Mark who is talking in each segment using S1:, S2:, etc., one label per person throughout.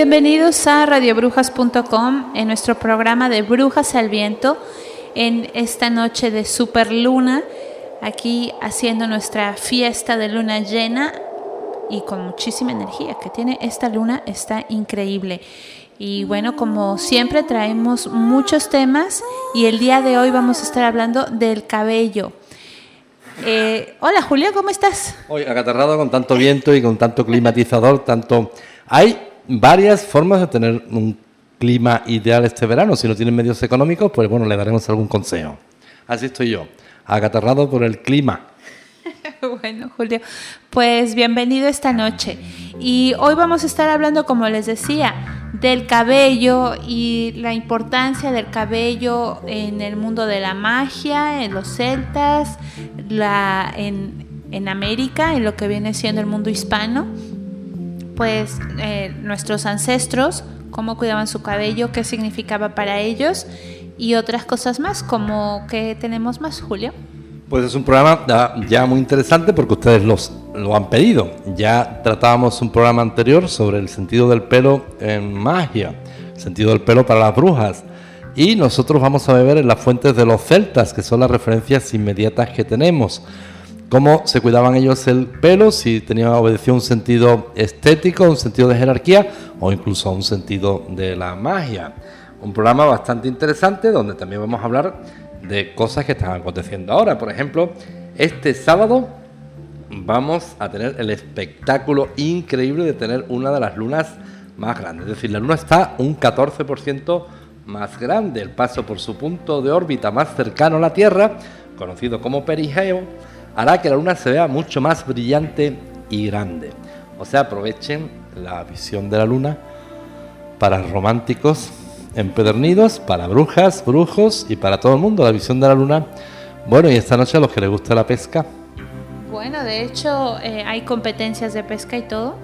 S1: Bienvenidos a radiobrujas.com en nuestro programa de Brujas al Viento en esta noche de superluna, aquí haciendo nuestra fiesta de luna llena y con muchísima energía que tiene esta luna, está increíble. Y bueno, como siempre traemos muchos temas y el día de hoy vamos a estar hablando del cabello. Eh, hola Julio, ¿cómo estás?
S2: Hoy acatarrado con tanto viento y con tanto climatizador, tanto... varias formas de tener un clima ideal este verano. Si no tienen medios económicos, pues bueno, le daremos algún consejo. Así estoy yo, agatarrado por el clima.
S1: bueno, Julio, pues bienvenido esta noche. Y hoy vamos a estar hablando, como les decía, del cabello y la importancia del cabello en el mundo de la magia, en los celtas, la, en, en América, en lo que viene siendo el mundo hispano pues eh, nuestros ancestros, cómo cuidaban su cabello, qué significaba para ellos y otras cosas más, como que tenemos más, Julio.
S2: Pues es un programa ya, muy interesante porque ustedes lo han pedido. Ya tratábamos un programa anterior sobre el sentido del pelo en magia, sentido del pelo para las brujas. Y nosotros vamos a beber en las fuentes de los celtas, que son las referencias inmediatas que tenemos cómo se cuidaban ellos el pelo, si tenía obedecía un sentido estético, un sentido de jerarquía o incluso un sentido de la magia. Un programa bastante interesante donde también vamos a hablar de cosas que están aconteciendo ahora. Por ejemplo, este sábado vamos a tener el espectáculo increíble de tener una de las lunas más grandes. Es decir, la luna está un 14% más grande. El paso por su punto de órbita más cercano a la Tierra, conocido como perigeo, hará que la luna se vea mucho más brillante y grande. O sea, aprovechen la visión de la luna para románticos empedernidos, para brujas, brujos y para todo el mundo. La visión de la luna. Bueno, y esta noche a los que les gusta la pesca.
S1: Bueno, de hecho eh, hay competencias de pesca y todo.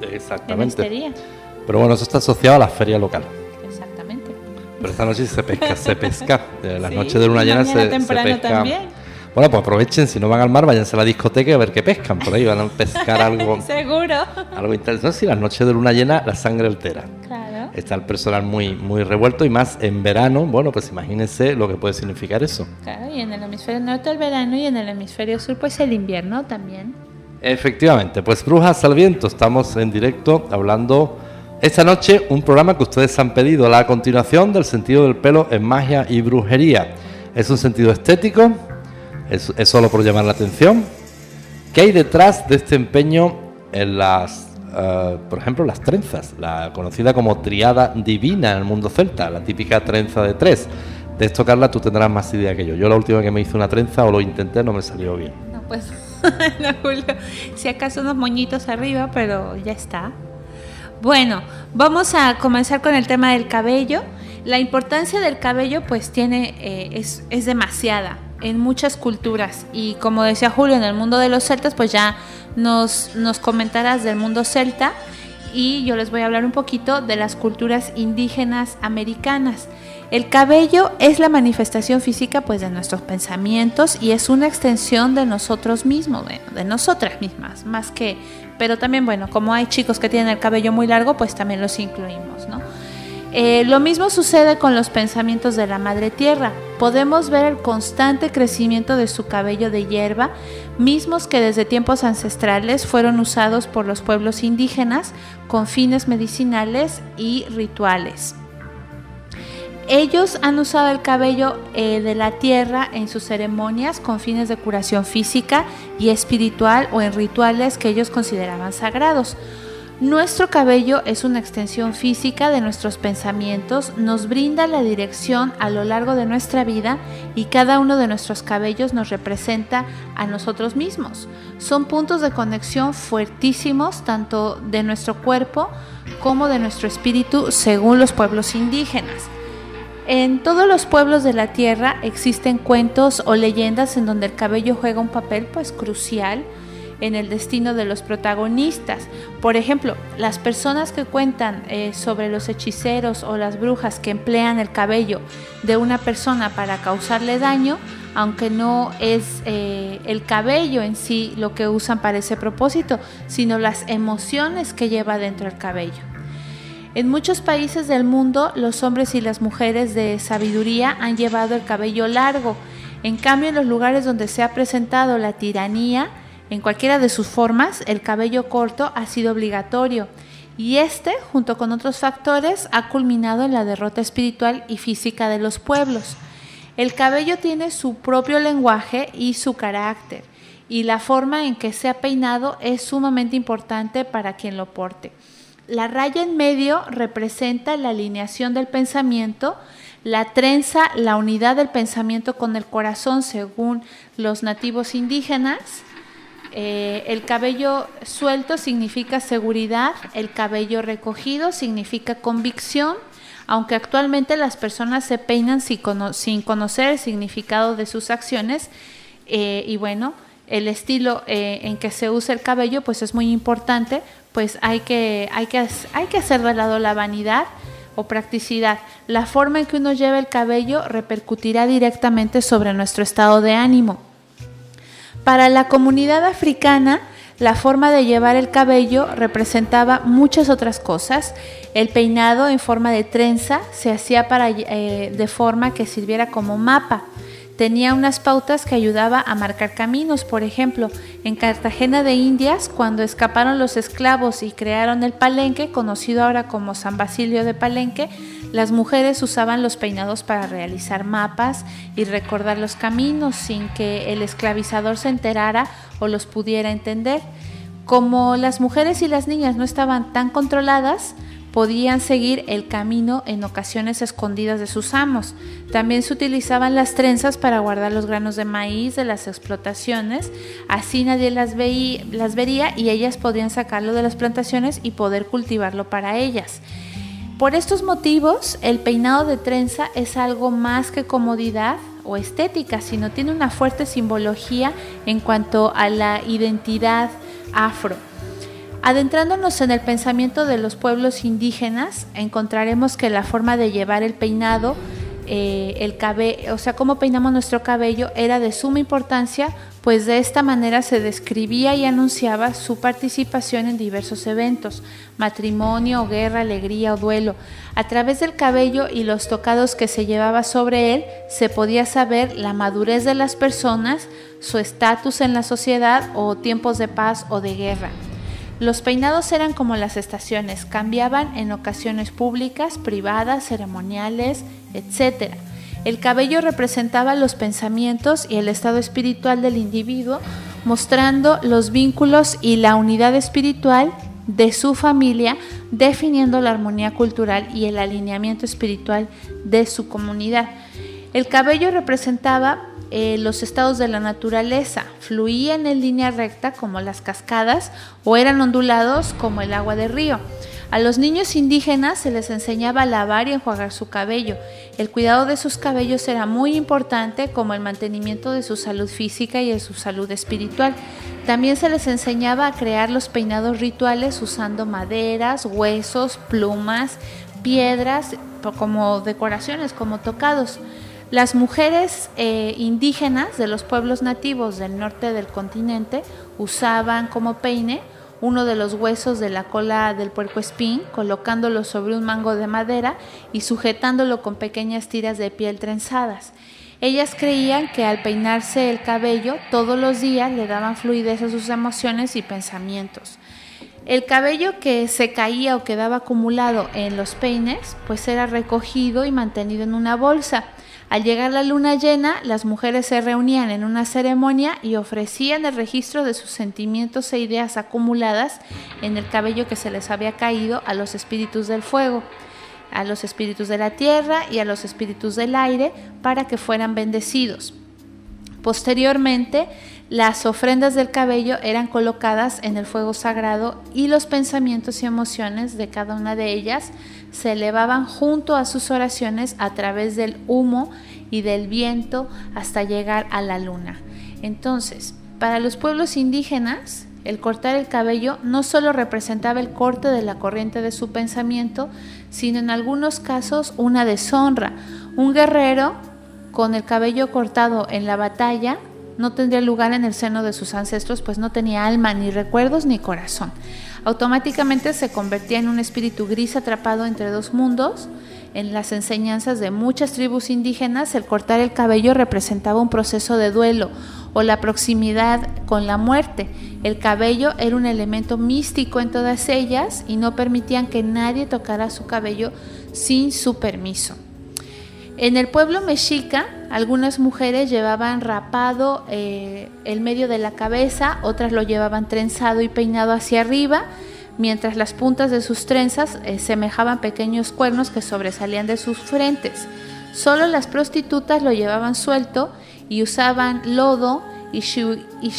S2: Exactamente. En este Pero bueno, eso está asociado a la feria local.
S1: Exactamente.
S2: Pero esta noche se pesca, se pesca. La noche de luna llena se, se pesca.
S1: También.
S2: Bueno, pues aprovechen, si no van al mar, váyanse a la discoteca y a ver qué pescan. Por ahí van a pescar algo.
S1: Seguro.
S2: Algo interesante. Si las noches de luna llena, la sangre altera.
S1: Claro.
S2: Está el personal muy, muy revuelto y más en verano. Bueno, pues imagínense lo que puede significar eso.
S1: Claro, y en el hemisferio norte el verano y en el hemisferio sur, pues el invierno también.
S2: Efectivamente, pues Brujas al Viento, estamos en directo hablando esta noche un programa que ustedes han pedido, la continuación del sentido del pelo en magia y brujería. Es un sentido estético, es, solo por llamar la atención. ¿Qué hay detrás de este empeño en las, eh, por ejemplo, las trenzas? La conocida como triada divina en el mundo celta, la típica trenza de tres. De esto, Carla, tú tendrás más idea que yo. Yo la última que me hice una trenza o lo intenté no me salió bien.
S1: No, pues, no, Julio. Si acaso unos moñitos arriba, pero ya está. Bueno, vamos a comenzar con el tema del cabello. La importancia del cabello, pues, tiene, eh, es, es demasiada en muchas culturas. Y como decía Julio, en el mundo de los celtas, pues ya nos, nos comentarás del mundo celta y yo les voy a hablar un poquito de las culturas indígenas americanas. El cabello es la manifestación física pues de nuestros pensamientos y es una extensión de nosotros mismos, de, nosotras mismas, más que, pero también bueno, como hay chicos que tienen el cabello muy largo, pues también los incluimos, ¿no? Eh, lo mismo sucede con los pensamientos de la Madre Tierra. Podemos ver el constante crecimiento de su cabello de hierba, mismos que desde tiempos ancestrales fueron usados por los pueblos indígenas con fines medicinales y rituales. Ellos han usado el cabello eh, de la tierra en sus ceremonias con fines de curación física y espiritual o en rituales que ellos consideraban sagrados. Nuestro cabello es una extensión física de nuestros pensamientos, nos brinda la dirección a lo largo de nuestra vida y cada uno de nuestros cabellos nos representa a nosotros mismos. Son puntos de conexión fuertísimos tanto de nuestro cuerpo como de nuestro espíritu según los pueblos indígenas. En todos los pueblos de la tierra existen cuentos o leyendas en donde el cabello juega un papel pues crucial en el destino de los protagonistas. Por ejemplo, las personas que cuentan eh, sobre los hechiceros o las brujas que emplean el cabello de una persona para causarle daño, aunque no es eh, el cabello en sí lo que usan para ese propósito, sino las emociones que lleva dentro el cabello. En muchos países del mundo, los hombres y las mujeres de sabiduría han llevado el cabello largo. En cambio, en los lugares donde se ha presentado la tiranía, en cualquiera de sus formas, el cabello corto ha sido obligatorio. Y este, junto con otros factores, ha culminado en la derrota espiritual y física de los pueblos. El cabello tiene su propio lenguaje y su carácter, y la forma en que se ha peinado es sumamente importante para quien lo porte. La raya en medio representa la alineación del pensamiento, la trenza, la unidad del pensamiento con el corazón según los nativos indígenas. Eh, el cabello suelto significa seguridad, el cabello recogido significa convicción, aunque actualmente las personas se peinan sin, conocer el significado de sus acciones. Eh, y bueno, el estilo eh, en que se usa el cabello pues es muy importante pues hay que, hay que, hay que hacer de lado la vanidad o practicidad. La forma en que uno lleva el cabello repercutirá directamente sobre nuestro estado de ánimo. Para la comunidad africana, la forma de llevar el cabello representaba muchas otras cosas. El peinado en forma de trenza se hacía eh, de forma que sirviera como mapa tenía unas pautas que ayudaba a marcar caminos. Por ejemplo, en Cartagena de Indias, cuando escaparon los esclavos y crearon el palenque, conocido ahora como San Basilio de Palenque, las mujeres usaban los peinados para realizar mapas y recordar los caminos sin que el esclavizador se enterara o los pudiera entender. Como las mujeres y las niñas no estaban tan controladas, podían seguir el camino en ocasiones escondidas de sus amos. También se utilizaban las trenzas para guardar los granos de maíz de las explotaciones, así nadie las, vería y ellas podían sacarlo de las plantaciones y poder cultivarlo para ellas. Por estos motivos, el peinado de trenza es algo más que comodidad o estética, sino tiene una fuerte simbología en cuanto a la identidad afro. Adentrándonos en el pensamiento de los pueblos indígenas, encontraremos que la forma de llevar el peinado, eh, el cabello, o sea, cómo peinamos nuestro cabello, era de suma importancia, pues de esta manera se describía y anunciaba su participación en diversos eventos, matrimonio, guerra, alegría o duelo. A través del cabello y los tocados que se llevaba sobre él, se podía saber la madurez de las personas, su estatus en la sociedad o tiempos de paz o de guerra. Los peinados eran como las estaciones, cambiaban en ocasiones públicas, privadas, ceremoniales, etc. El cabello representaba los pensamientos y el estado espiritual del individuo, mostrando los vínculos y la unidad espiritual de su familia, definiendo la armonía cultural y el alineamiento espiritual de su comunidad. El cabello representaba eh, los estados de la naturaleza fluían en línea recta como las cascadas o eran ondulados como el agua de río. A los niños indígenas se les enseñaba a lavar y enjuagar su cabello. El cuidado de sus cabellos era muy importante como el mantenimiento de su salud física y de su salud espiritual. También se les enseñaba a crear los peinados rituales usando maderas, huesos, plumas, piedras como decoraciones, como tocados. Las mujeres eh, indígenas de los pueblos nativos del norte del continente usaban como peine uno de los huesos de la cola del puerco espín, colocándolo sobre un mango de madera y sujetándolo con pequeñas tiras de piel trenzadas. Ellas creían que al peinarse el cabello todos los días le daban fluidez a sus emociones y pensamientos. El cabello que se caía o quedaba acumulado en los peines, pues era recogido y mantenido en una bolsa. Al llegar la luna llena, las mujeres se reunían en una ceremonia y ofrecían el registro de sus sentimientos e ideas acumuladas en el cabello que se les había caído a los espíritus del fuego, a los espíritus de la tierra y a los espíritus del aire para que fueran bendecidos. Posteriormente, las ofrendas del cabello eran colocadas en el fuego sagrado y los pensamientos y emociones de cada una de ellas se elevaban junto a sus oraciones a través del humo y del viento hasta llegar a la luna. Entonces, para los pueblos indígenas, el cortar el cabello no solo representaba el corte de la corriente de su pensamiento, sino en algunos casos una deshonra. Un guerrero con el cabello cortado en la batalla no tendría lugar en el seno de sus ancestros, pues no tenía alma, ni recuerdos, ni corazón automáticamente se convertía en un espíritu gris atrapado entre dos mundos. En las enseñanzas de muchas tribus indígenas, el cortar el cabello representaba un proceso de duelo o la proximidad con la muerte. El cabello era un elemento místico en todas ellas y no permitían que nadie tocara su cabello sin su permiso. En el pueblo mexica, algunas mujeres llevaban rapado eh, el medio de la cabeza, otras lo llevaban trenzado y peinado hacia arriba, mientras las puntas de sus trenzas eh, semejaban pequeños cuernos que sobresalían de sus frentes. Solo las prostitutas lo llevaban suelto y usaban lodo y, y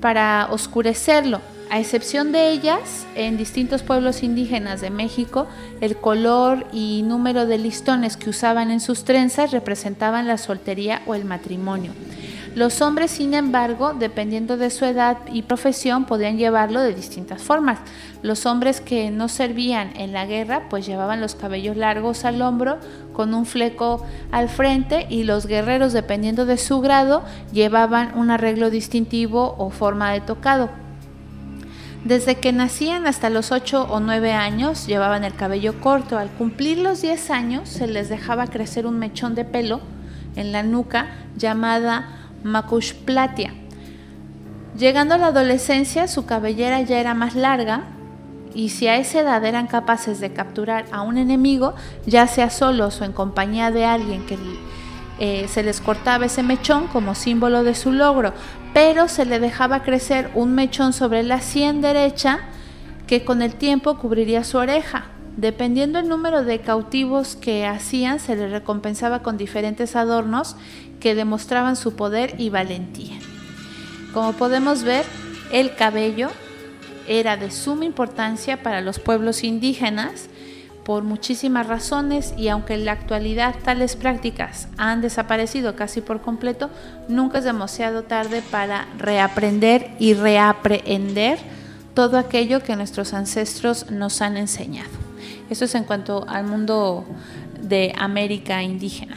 S1: para oscurecerlo. A excepción de ellas, en distintos pueblos indígenas de México, el color y número de listones que usaban en sus trenzas representaban la soltería o el matrimonio. Los hombres, sin embargo, dependiendo de su edad y profesión, podían llevarlo de distintas formas. Los hombres que no servían en la guerra, pues llevaban los cabellos largos al hombro con un fleco al frente y los guerreros, dependiendo de su grado, llevaban un arreglo distintivo o forma de tocado. Desde que nacían hasta los 8 o 9 años llevaban el cabello corto. Al cumplir los 10 años se les dejaba crecer un mechón de pelo en la nuca llamada macushplatia. Llegando a la adolescencia su cabellera ya era más larga y si a esa edad eran capaces de capturar a un enemigo, ya sea solos o en compañía de alguien que eh, se les cortaba ese mechón como símbolo de su logro, pero se le dejaba crecer un mechón sobre la sien derecha que con el tiempo cubriría su oreja. Dependiendo el número de cautivos que hacían, se les recompensaba con diferentes adornos que demostraban su poder y valentía. Como podemos ver, el cabello era de suma importancia para los pueblos indígenas por muchísimas razones y aunque en la actualidad tales prácticas han desaparecido casi por completo, nunca es demasiado tarde para reaprender y reaprender todo aquello que nuestros ancestros nos han enseñado. Eso es en cuanto al mundo de América indígena.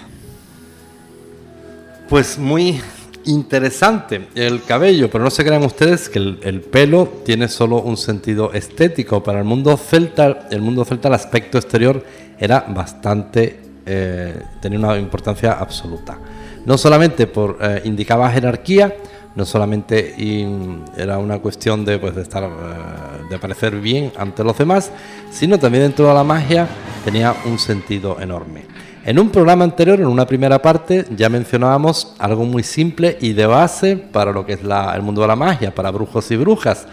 S2: Pues muy interesante el cabello, pero no se crean ustedes que el, pelo tiene solo un sentido estético. Para el mundo celta, el mundo celta, el aspecto exterior era bastante, eh, tenía una importancia absoluta. No solamente por eh, indicaba jerarquía, no solamente era una cuestión de, pues, de estar, eh, de parecer bien ante los demás, sino también dentro de la magia tenía un sentido enorme. En un programa anterior, en una primera parte, ya mencionábamos algo muy simple y de base para lo que es el mundo de la magia, para brujos y brujas.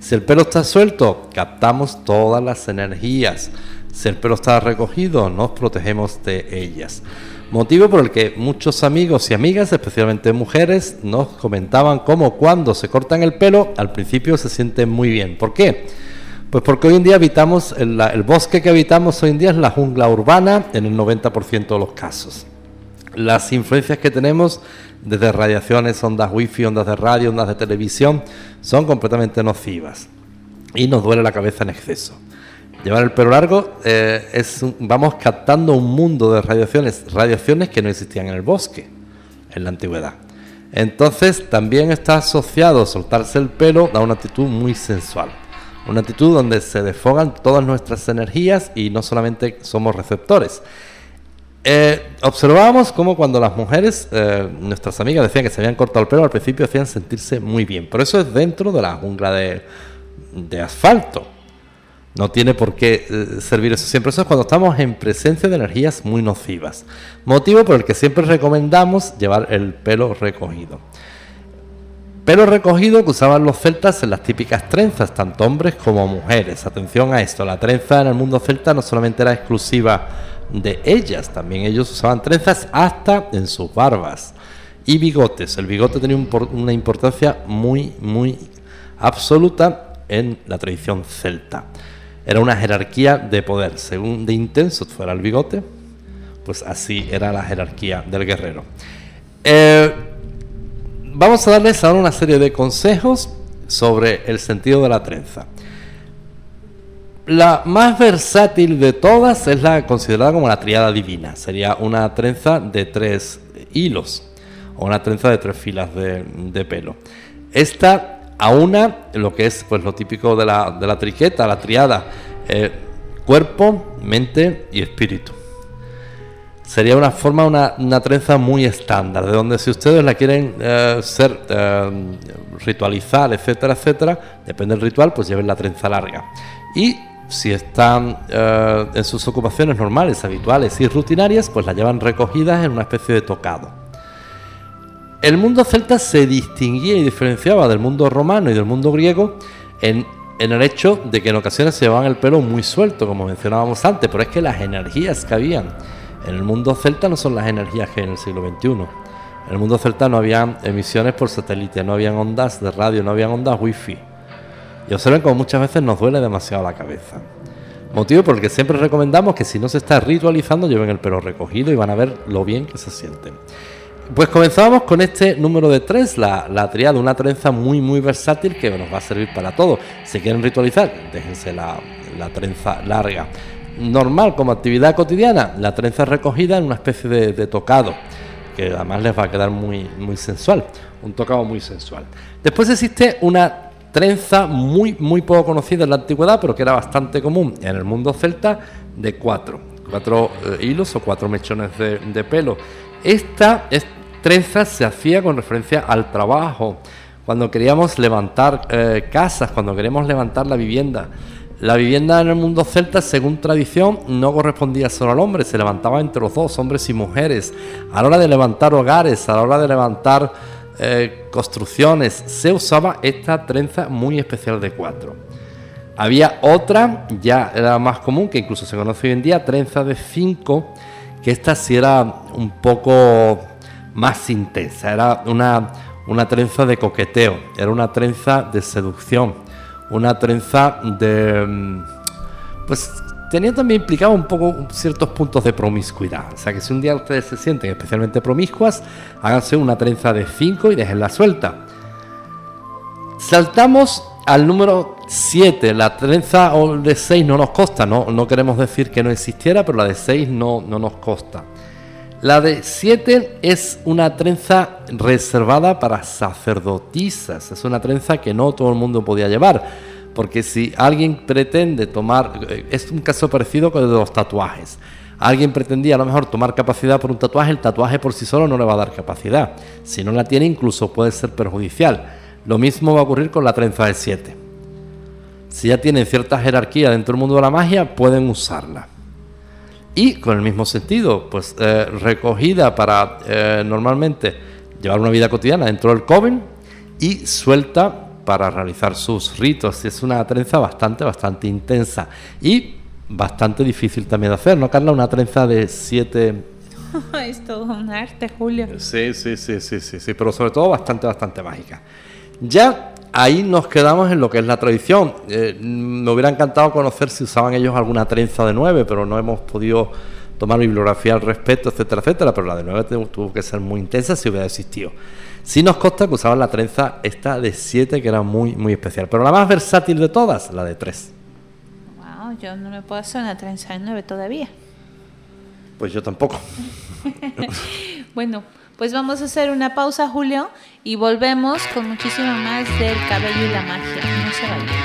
S2: Si el pelo está suelto, captamos todas las energías. Si el pelo está recogido, nos protegemos de ellas. Motivo por el que muchos amigos y amigas, especialmente mujeres, nos comentaban cómo cuando se cortan el pelo, al principio se sienten muy bien. ¿Por qué? Pues porque hoy en día habitamos, el, bosque que habitamos hoy en día es la jungla urbana en el 90% de los casos. Las influencias que tenemos desde radiaciones, ondas wifi, ondas de radio, ondas de televisión, son completamente nocivas y nos duele la cabeza en exceso. Llevar el pelo largo eh, es vamos captando un mundo de radiaciones, radiaciones que no existían en el bosque en la antigüedad. Entonces también está asociado soltarse el pelo a una actitud muy sensual, una actitud donde se desfogan todas nuestras energías y no solamente somos receptores. Eh, observábamos cómo cuando las mujeres, eh, nuestras amigas decían que se habían cortado el pelo, al principio hacían sentirse muy bien, pero eso es dentro de la jungla de asfalto. No tiene por qué eh, servir eso siempre. Eso es cuando estamos en presencia de energías muy nocivas. Motivo por el que siempre recomendamos llevar el pelo recogido. Pelo recogido que usaban los celtas en las típicas trenzas, tanto hombres como mujeres. Atención a esto, la trenza en el mundo celta no solamente era exclusiva de ellas, también ellos usaban trenzas hasta en sus barbas. Y bigotes. El bigote tenía una importancia muy, muy absoluta en la tradición celta. Era una jerarquía de poder. Según de intenso fuera el bigote, pues así era la jerarquía del guerrero. Eh, vamos a darles ahora una serie de consejos sobre el sentido de la trenza. La más versátil de todas es la considerada como la triada divina. Sería una trenza de tres hilos o una trenza de tres filas de, pelo. Esta a una, lo que es pues lo típico de la, de la triqueta, la triada, eh, cuerpo, mente y espíritu. Sería una forma, una, trenza muy estándar, de donde si ustedes la quieren eh, ser eh, ritualizar, etcétera, etcétera, depende del ritual, pues lleven la trenza larga. Y si están en sus ocupaciones normales, habituales y rutinarias, pues la llevan recogidas en una especie de tocado. El mundo celta se distinguía y diferenciaba del mundo romano y del mundo griego en, el hecho de que en ocasiones se llevaban el pelo muy suelto, como mencionábamos antes, pero es que las energías que habían en el mundo celta no son las energías que hay en el siglo XXI. En el mundo celta no había emisiones por satélite, no habían ondas de radio, no habían ondas wifi. Y observen como muchas veces nos duele demasiado la cabeza. Motivo por el que siempre recomendamos que si no se está ritualizando lleven el pelo recogido y van a ver lo bien que se sienten. Pues comenzamos con este número de tres, la, la triada, una trenza muy muy versátil que nos va a servir para todo. Si quieren ritualizar, déjense la, trenza larga. Normal, como actividad cotidiana, la trenza recogida en una especie de, tocado, que además les va a quedar muy, muy sensual, un tocado muy sensual. Después existe una trenza muy, muy poco conocida en la antigüedad, pero que era bastante común en el mundo celta, de cuatro, cuatro eh, hilos o cuatro mechones de, pelo. Esta es trenza se hacía con referencia al trabajo, cuando queríamos levantar eh, casas, cuando queríamos levantar la vivienda. La vivienda en el mundo celta, según tradición, no correspondía solo al hombre, se levantaba entre los dos, hombres y mujeres. A la hora de levantar hogares, a la hora de levantar eh, construcciones, se usaba esta trenza muy especial de cuatro. Había otra, ya era más común, que incluso se conoce hoy en día, trenza de cinco, que esta sí era un poco más intensa, era una, una trenza de coqueteo, era una trenza de seducción, una trenza de... Mm, pues tenía también implicado un poco ciertos puntos de promiscuidad. O sea que si un día ustedes se sienten especialmente promiscuas, háganse una trenza de 5 y déjenla suelta. Saltamos al número 7. La trenza de 6 no nos costa, no, no queremos decir que no existiera, pero la de 6 no, no nos costa. La de 7 es una trenza reservada para sacerdotisas. Es una trenza que no todo el mundo podía llevar. Porque si alguien pretende tomar, eh, es un caso parecido con los tatuajes. Alguien pretendía a lo mejor tomar capacidad por un tatuaje, el tatuaje por sí solo no le va a dar capacidad. Si no la tiene, incluso puede ser perjudicial. Lo mismo va a ocurrir con la trenza de 7. Si ya tienen cierta jerarquía dentro del mundo de la magia, pueden usarla y con el mismo sentido, pues eh, recogida para eh, normalmente llevar una vida cotidiana dentro del coven y suelta para realizar sus ritos. Es una trenza bastante, bastante intensa y bastante difícil también de hacer, ¿no, Carla? Una trenza de siete...
S1: es todo un arte, Julio.
S2: Sí, sí, sí, sí, sí, sí, pero sobre todo bastante, bastante mágica. Ya ahí nos quedamos en lo que es la tradición. Eh, me hubiera encantado conocer si usaban ellos alguna trenza de nueve, pero no hemos podido tomar bibliografía al respecto, etcétera, etcétera, pero la de nueve tuvo que ser muy intensa si hubiera existido. Sí nos consta que usaban la trenza esta de siete, que era muy, muy especial, pero la más versátil de todas, la de tres.
S1: Wow,
S3: yo no me puedo hacer una trenza de nueve todavía.
S2: Pues yo tampoco.
S3: bueno, pues vamos a hacer una pausa, Julio, y volvemos con muchísimo más del cabello y la magia. No se vayan.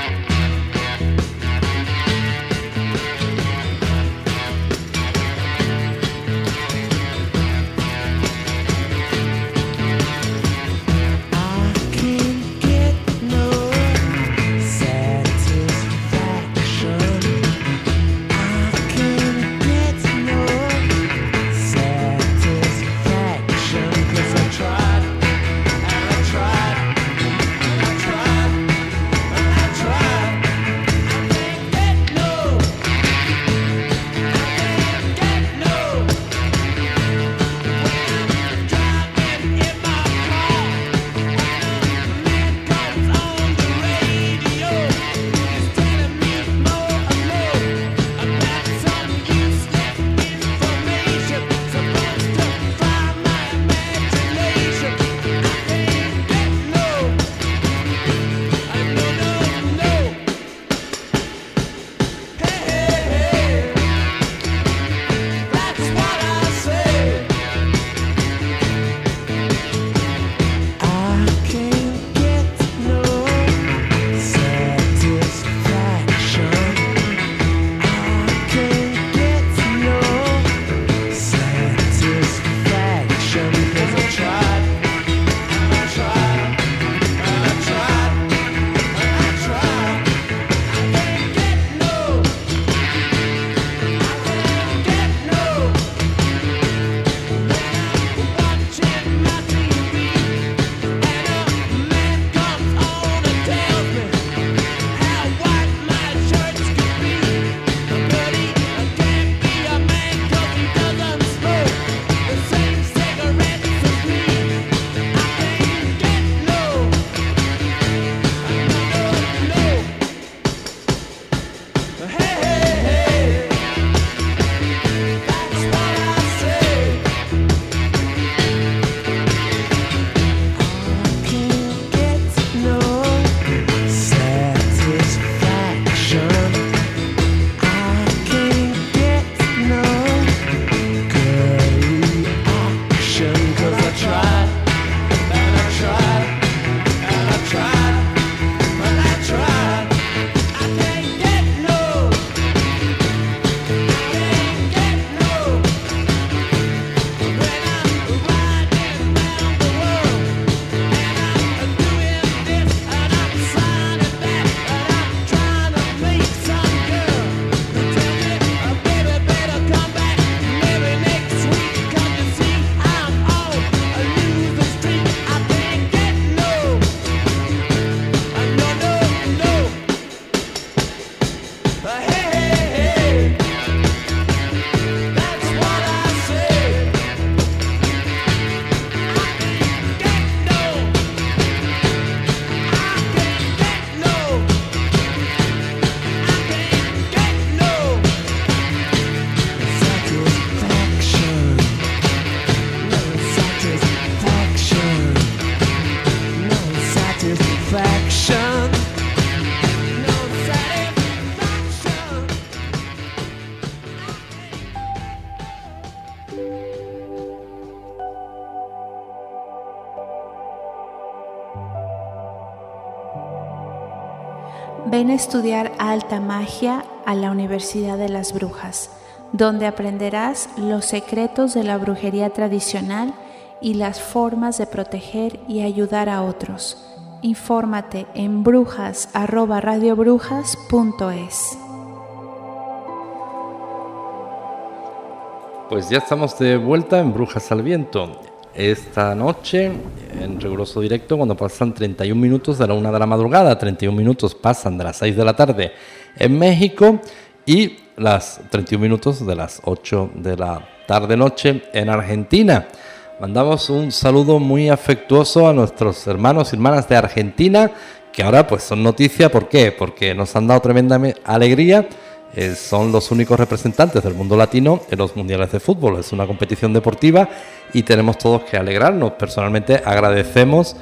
S3: Ven a estudiar alta magia a la Universidad de las Brujas, donde aprenderás los secretos de la brujería tradicional y las formas de proteger y ayudar a otros. Infórmate en brujas@radiobrujas.es.
S2: Pues ya estamos de vuelta en Brujas al Viento esta noche en riguroso directo cuando pasan 31 minutos de la una de la madrugada, 31 minutos pasan de las 6 de la tarde en México y las 31 minutos de las 8 de la tarde noche en Argentina. Mandamos un saludo muy afectuoso a nuestros hermanos y hermanas de Argentina que ahora pues son noticia, ¿por qué? Porque nos han dado tremenda alegría eh, son los únicos representantes del mundo latino en los mundiales de fútbol. Es una competición deportiva y tenemos todos que alegrarnos. Personalmente agradecemos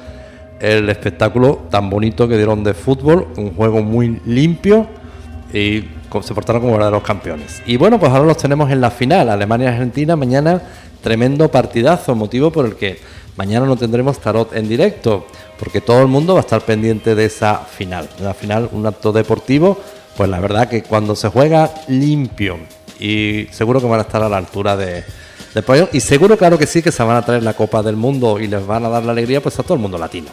S2: el espectáculo tan bonito que dieron de fútbol, un juego muy limpio y se portaron como verdaderos campeones. Y bueno, pues ahora los tenemos en la final, Alemania-Argentina, mañana tremendo partidazo, motivo por el que mañana no tendremos tarot en directo, porque todo el mundo va a estar pendiente de esa final. Una final, un acto deportivo, pues la verdad que cuando se juega limpio y seguro que van a estar a la altura de, de y seguro claro que sí que se van a traer la Copa del Mundo y les van a dar la alegría pues a todo el mundo latino.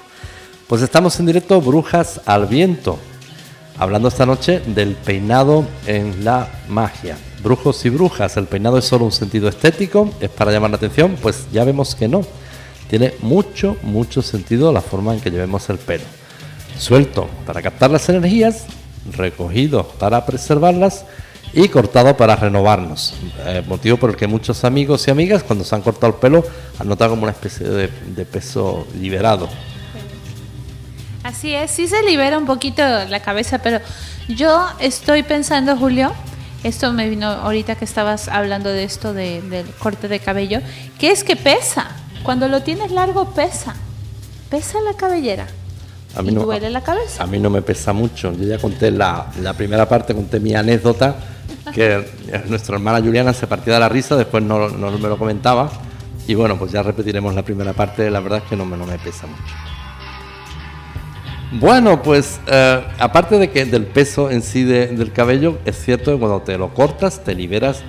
S2: Pues estamos en directo Brujas al Viento, hablando esta noche del peinado en la magia. Brujos y brujas, ¿el peinado es solo un sentido estético? ¿Es para llamar la atención? Pues ya vemos que no. Tiene mucho, mucho sentido la forma en que llevemos el pelo. Suelto para captar las energías, recogido para preservarlas y cortado para renovarnos. Eh, motivo por el que muchos amigos y amigas cuando se han cortado el pelo han notado como una especie de peso liberado.
S1: Así es, sí se libera un poquito la cabeza, pero yo estoy pensando, Julio, esto me vino ahorita que estabas hablando de esto del corte de cabello, que es que pesa. Cuando lo tienes largo pesa. Pesa la cabellera. A mí y no, duele la cabeza.
S2: A mí no me pesa mucho. Yo ya conté la, la primera parte, conté mi anécdota, que nuestra hermana Juliana se partía de la risa, después no, no me lo comentaba. Y bueno, pues ya repetiremos la primera parte. La verdad es que no me, no me pesa mucho. Bueno, pues eh, aparte de que del peso en sí del cabello, es cierto que cuando te lo cortas te liberas.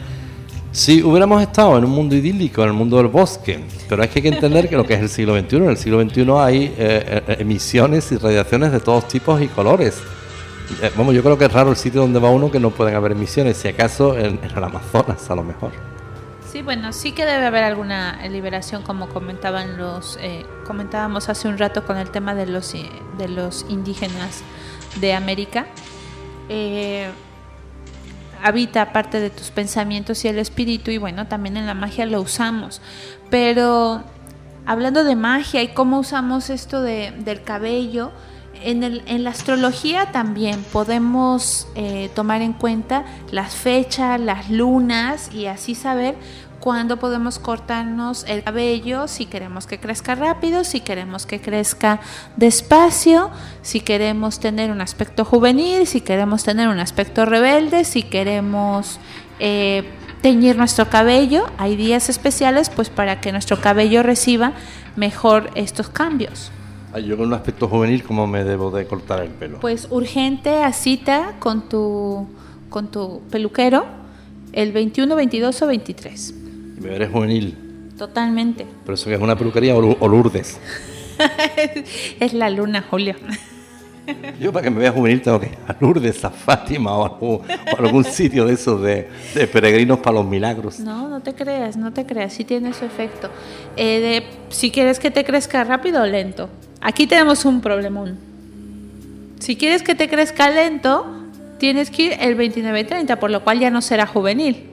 S2: Si hubiéramos estado en un mundo idílico, en el mundo del bosque, pero es que hay que entender que lo que es el siglo XXI, en el siglo XXI hay eh, eh, emisiones y radiaciones de todos tipos y colores. Vamos, yo creo que es raro el sitio donde va uno que no pueden haber emisiones, si acaso en el Amazonas a lo mejor.
S1: Sí, bueno, sí que debe haber alguna liberación, como comentaban los, eh, comentábamos hace un rato con el tema de los, eh, de los indígenas de América. Eh, habita parte de tus pensamientos y el espíritu, y bueno, también en la magia lo usamos. Pero hablando de magia y cómo usamos esto de, del cabello, en, el, en, la astrología también podemos tomar en cuenta las fechas, las lunas y así saber cuándo podemos cortarnos el cabello, si queremos que crezca rápido, si queremos que crezca despacio, si queremos tener un aspecto juvenil, si queremos tener un aspecto rebelde, si queremos eh, teñir nuestro cabello. Hay días especiales pues para que nuestro cabello reciba mejor estos cambios.
S2: Yo con un aspecto juvenil, ¿cómo me debo de cortar el pelo?
S1: Pues urgente a cita con tu, con tu peluquero el 21, 22 o 23.
S2: Me veré juvenil.
S1: Totalmente.
S2: Pero eso que es una peluquería o, Lourdes.
S1: es la luna, Julio.
S2: Yo para que me vea juvenil tengo que ir a Lourdes, a Fátima o, a algún, sitio de esos de, peregrinos para los milagros.
S1: No, no te creas, no te creas, sí tiene su efecto. Eh, si quieres que te crezca rápido o lento. Aquí tenemos un problemón. Si quieres que te crezca lento, tienes que ir el 29-30, por lo cual ya no será juvenil.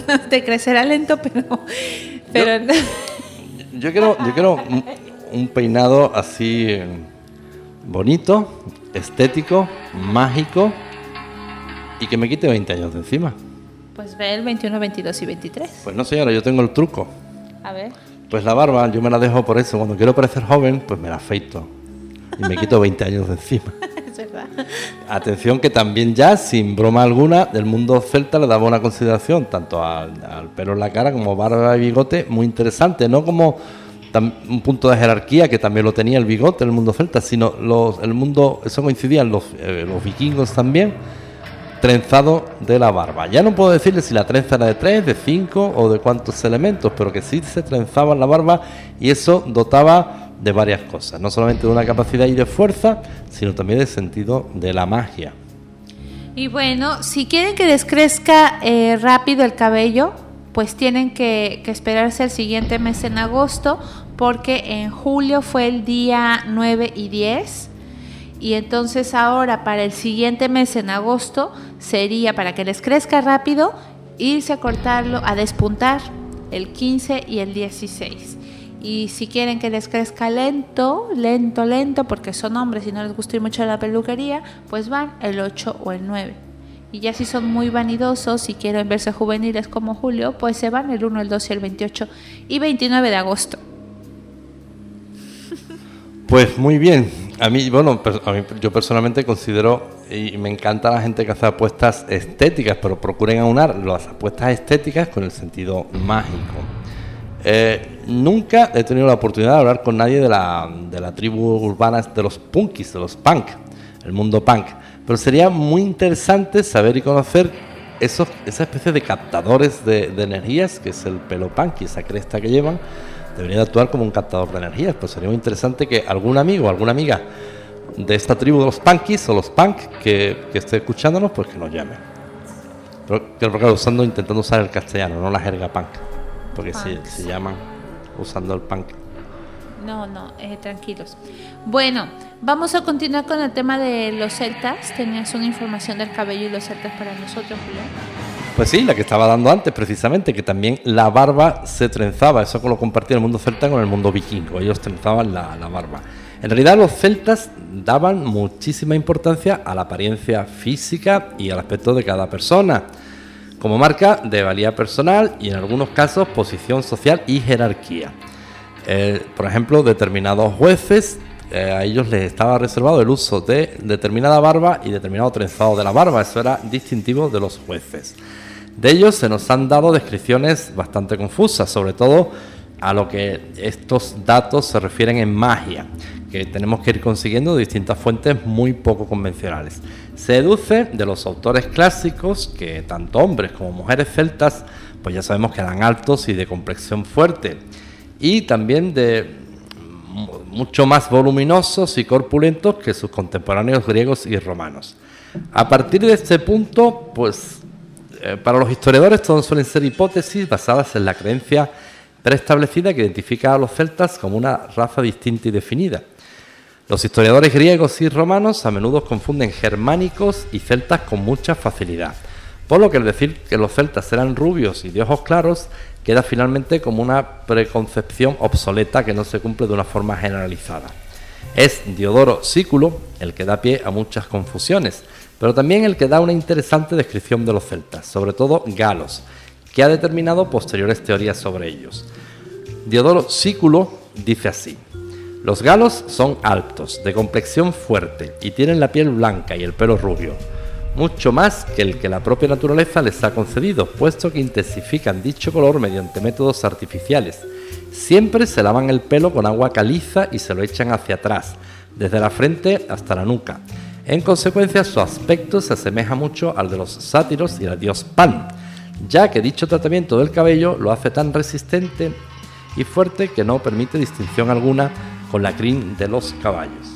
S1: te crecerá lento, pero... pero
S2: yo, quiero, yo quiero un, peinado así eh, bonito, estético, mágico y que me quite 20 años de encima.
S1: Pues ve el 21, 22 y 23.
S2: Pues no señora, yo tengo el truco.
S1: A ver.
S2: Pues la barba, yo me la dejo por eso. Cuando quiero parecer joven, pues me la afeito. Y me quito 20 años de encima. Atención que también ya, sin broma alguna, el mundo celta le daba una consideración tanto al, pelo en la cara como barba y bigote muy interesante, no como un punto de jerarquía que también lo tenía el bigote el mundo celta, sino los, el mundo, eso coincidían los, eh, los vikingos también, trenzado de la barba. Ya no puedo decirle si la trenza era de tres, de cinco o de cuántos elementos, pero que sí se trenzaba en la barba y eso dotaba de varias cosas, no solamente de una capacidad y de fuerza, sino también de sentido de la magia.
S1: Y bueno, si quieren que les crezca eh, rápido el cabello, pues tienen que, que, esperarse el siguiente mes en agosto, porque en julio fue el día 9 y 10. Y entonces ahora para el siguiente mes en agosto sería para que les crezca rápido, irse a cortarlo, a despuntar el 15 y el 16. Y si quieren que les crezca lento, lento, lento, porque son hombres y no les gusta mucho a la peluquería, pues van el 8 o el 9. Y ya si son muy vanidosos y quieren verse juveniles como Julio, pues se van el 1, el 2 y el 28 y 29 de agosto.
S2: Pues muy bien. A mí, bueno, yo personalmente considero y me encanta la gente que hace apuestas estéticas, pero procuren aunar las apuestas estéticas con el sentido mágico. Eh, nunca he tenido la oportunidad de hablar con nadie de la, de la tribu urbana de los punkis, de los punk, el mundo punk, pero sería muy interesante saber y conocer esos, esa especie de captadores de, energías, que es el pelo punk y esa cresta que llevan, debería actuar como un captador de energías, pues sería muy interesante que algún amigo o alguna amiga de esta tribu de los punkis o los punk que, que esté escuchándonos, pues que nos llame. Pero, que usando, intentando usar el castellano, no la jerga punk porque se, se, llaman usando el punk.
S1: No, no, eh, tranquilos. Bueno, vamos a continuar con el tema de los celtas. Tenías una información del cabello y los celtas para nosotros, Julio.
S2: Pues sí, la que estaba dando antes, precisamente, que también la barba se trenzaba. Eso lo compartía el mundo celta con el mundo vikingo. Ellos trenzaban la, la barba. En realidad, los celtas daban muchísima importancia a la apariencia física y al aspecto de cada persona como marca de valía personal y en algunos casos posición social y jerarquía. Eh, por ejemplo, determinados jueces, eh, a ellos les estaba reservado el uso de determinada barba y determinado trenzado de la barba, eso era distintivo de los jueces. De ellos se nos han dado descripciones bastante confusas, sobre todo a lo que estos datos se refieren en magia, que tenemos que ir consiguiendo de distintas fuentes muy poco convencionales. Se deduce de los autores clásicos que tanto hombres como mujeres celtas, pues ya sabemos que eran altos y de complexión fuerte, y también de mucho más voluminosos y corpulentos que sus contemporáneos griegos y romanos. A partir de este punto, pues eh, para los historiadores todos suelen ser hipótesis basadas en la creencia preestablecida que identifica a los celtas como una raza distinta y definida. Los historiadores griegos y romanos a menudo confunden germánicos y celtas con mucha facilidad, por lo que el decir que los celtas eran rubios y de ojos claros queda finalmente como una preconcepción obsoleta que no se cumple de una forma generalizada. Es Diodoro Sículo el que da pie a muchas confusiones, pero también el que da una interesante descripción de los celtas, sobre todo galos, que ha determinado posteriores teorías sobre ellos. Diodoro Sículo dice así: los galos son altos, de complexión fuerte y tienen la piel blanca y el pelo rubio, mucho más que el que la propia naturaleza les ha concedido, puesto que intensifican dicho color mediante métodos artificiales. Siempre se lavan el pelo con agua caliza y se lo echan hacia atrás, desde la frente hasta la nuca. En consecuencia, su aspecto se asemeja mucho al de los sátiros y al dios Pan, ya que dicho tratamiento del cabello lo hace tan resistente y fuerte que no permite distinción alguna con la crin de los caballos.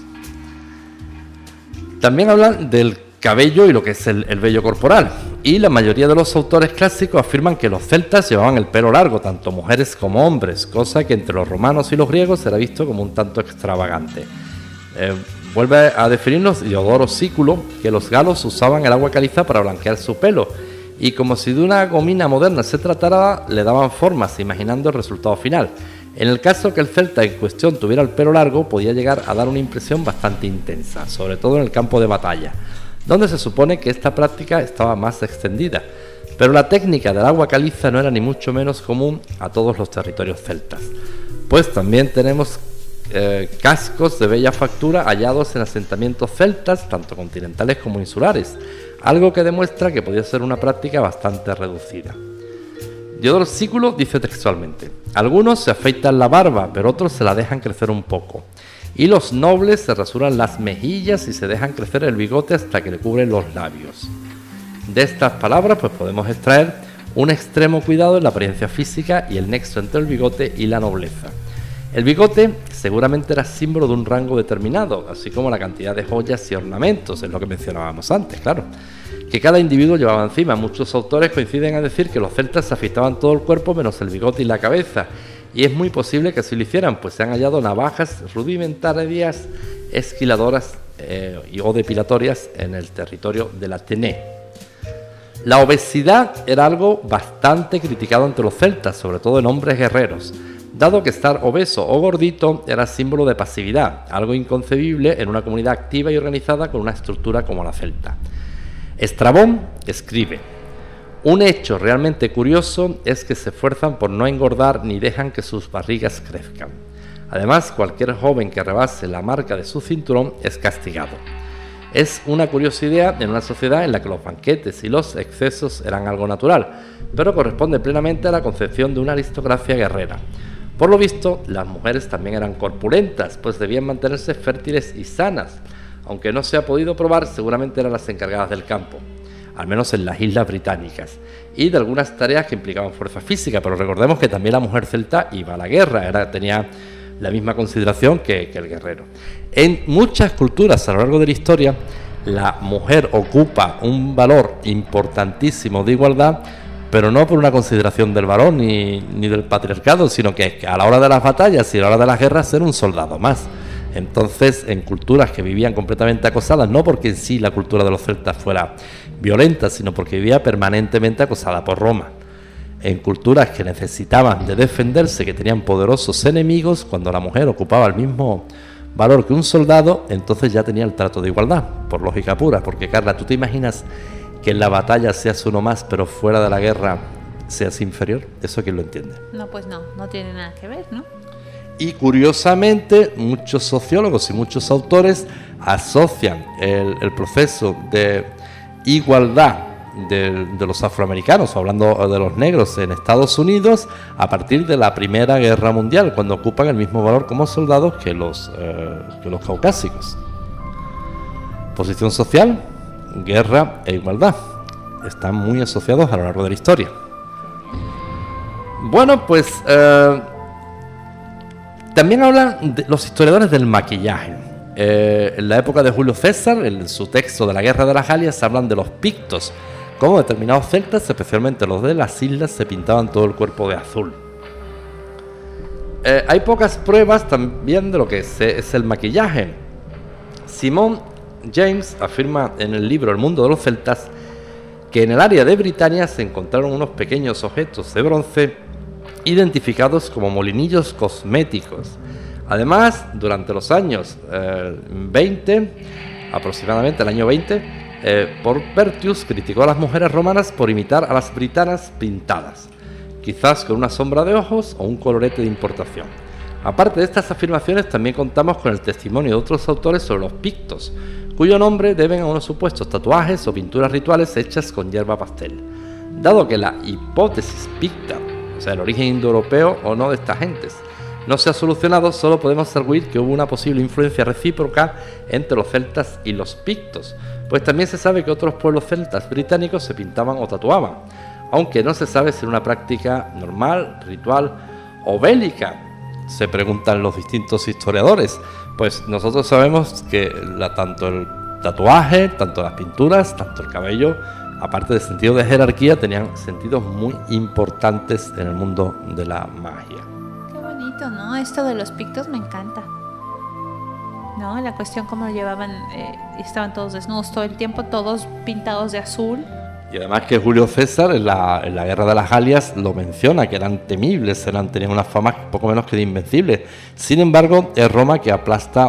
S2: También hablan del cabello y lo que es el, vello corporal. Y la mayoría de los autores clásicos afirman que los celtas llevaban el pelo largo, tanto mujeres como hombres, cosa que entre los romanos y los griegos era visto como un tanto extravagante. Eh, vuelve a definirnos Diodoro Sículo que los galos usaban el agua caliza para blanquear su pelo y como si de una gomina moderna se tratara, le daban formas imaginando el resultado final. En el caso que el celta en cuestión tuviera el pelo largo, podía llegar a dar una impresión bastante intensa, sobre todo en el campo de batalla, donde se supone que esta práctica estaba más extendida. Pero la técnica del agua caliza no era ni mucho menos común a todos los territorios celtas, pues también tenemos eh, cascos de bella factura hallados en asentamientos celtas, tanto continentales como insulares, algo que demuestra que podía ser una práctica bastante reducida. Diodoro Sículo dice textualmente, algunos se afeitan la barba, pero otros se la dejan crecer un poco. Y los nobles se rasuran las mejillas y se dejan crecer el bigote hasta que le cubren los labios. De estas palabras pues podemos extraer un extremo cuidado en la apariencia física y el nexo entre el bigote y la nobleza. El bigote seguramente era símbolo de un rango determinado, así como la cantidad de joyas y ornamentos, es lo que mencionábamos antes, claro que cada individuo llevaba encima. Muchos autores coinciden a decir que los celtas se todo el cuerpo menos el bigote y la cabeza, y es muy posible que así lo hicieran, pues se han hallado navajas rudimentarias, esquiladoras eh, o depilatorias en el territorio de la Tené. La obesidad era algo bastante criticado entre los celtas, sobre todo en hombres guerreros, dado que estar obeso o gordito era símbolo de pasividad, algo inconcebible en una comunidad activa y organizada con una estructura como la celta. Estrabón escribe, un hecho realmente curioso es que se esfuerzan por no engordar ni dejan que sus barrigas crezcan. Además, cualquier joven que rebase la marca de su cinturón es castigado. Es una curiosa idea en una sociedad en la que los banquetes y los excesos eran algo natural, pero corresponde plenamente a la concepción de una aristocracia guerrera. Por lo visto, las mujeres también eran corpulentas, pues debían mantenerse fértiles y sanas. Aunque no se ha podido probar, seguramente eran las encargadas del campo, al menos en las islas británicas, y de algunas tareas que implicaban fuerza física, pero recordemos que también la mujer celta iba a la guerra, era, tenía la misma consideración que, el guerrero. En muchas culturas a lo largo de la historia, la mujer ocupa un valor importantísimo de igualdad, pero no por una consideración del varón ni, ni del patriarcado, sino que a la hora de las batallas y a la hora de las guerras ser un soldado más. Entonces, en culturas que vivían completamente acosadas, no porque en sí la cultura de los celtas fuera violenta, sino porque vivía permanentemente acosada por Roma en culturas que necesitaban de defenderse, que tenían poderosos enemigos, cuando la mujer ocupaba el mismo valor que un soldado, entonces ya tenía el trato de igualdad, por lógica pura, porque Carla, ¿tú te imaginas que en la batalla seas uno más, pero fuera de la guerra seas inferior? ¿Eso quién lo entiende?
S1: No, pues no, no tiene nada que ver, ¿no?
S2: Y curiosamente, muchos sociólogos y muchos autores asocian el, el proceso de igualdad de, los afroamericanos, hablando de los negros en Estados Unidos, a partir de la Primera Guerra Mundial, cuando ocupan el mismo valor como soldados que los, eh, que los caucásicos. Posición social, guerra e igualdad. Están muy asociados a lo largo de la historia. Bueno, pues eh, también hablan los historiadores del maquillaje. Eh, en la época de Julio César, en su texto de la Guerra de las Galias, hablan de los pictos, como determinados celtas, especialmente los de las islas, se pintaban todo el cuerpo de azul. Eh, hay pocas pruebas también de lo que es el maquillaje. Simón James afirma en el libro El mundo de los celtas que en el área de Britania se encontraron unos pequeños objetos de bronce identificados como molinillos cosméticos. Además, durante los años 20, eh, aproximadamente el año 20, eh, por Pertius criticó a las mujeres romanas por imitar a las britanas pintadas, quizás con una sombra de ojos o un colorete de importación. Aparte de estas afirmaciones, también contamos con el testimonio de otros autores sobre los pictos, cuyo nombre deben a unos supuestos tatuajes o pinturas rituales hechas con hierba pastel. Dado que la hipótesis picta, o sea, el origen indoeuropeo o no de estas gentes, no se ha solucionado, solo podemos arguir que hubo una posible influencia recíproca entre los celtas y los pictos, pues también se sabe que otros pueblos celtas británicos se pintaban o tatuaban, aunque no se sabe si era una práctica normal, ritual o bélica, se preguntan los distintos historiadores. Pues nosotros sabemos que tanto el tatuaje, tanto las pinturas, tanto el cabello, aparte del sentido de jerarquía, tenían sentidos muy importantes en el mundo de la magia.
S1: Qué bonito, ¿no? Esto de los pictos me encanta. ¿no? La cuestión cómo lo llevaban, eh, estaban todos desnudos todo el tiempo, todos pintados de azul.
S2: Y además que Julio César en la, Guerra de las Galias lo menciona, que eran temibles, eran, tenían una fama poco menos que de invencibles. Sin embargo, es Roma que aplasta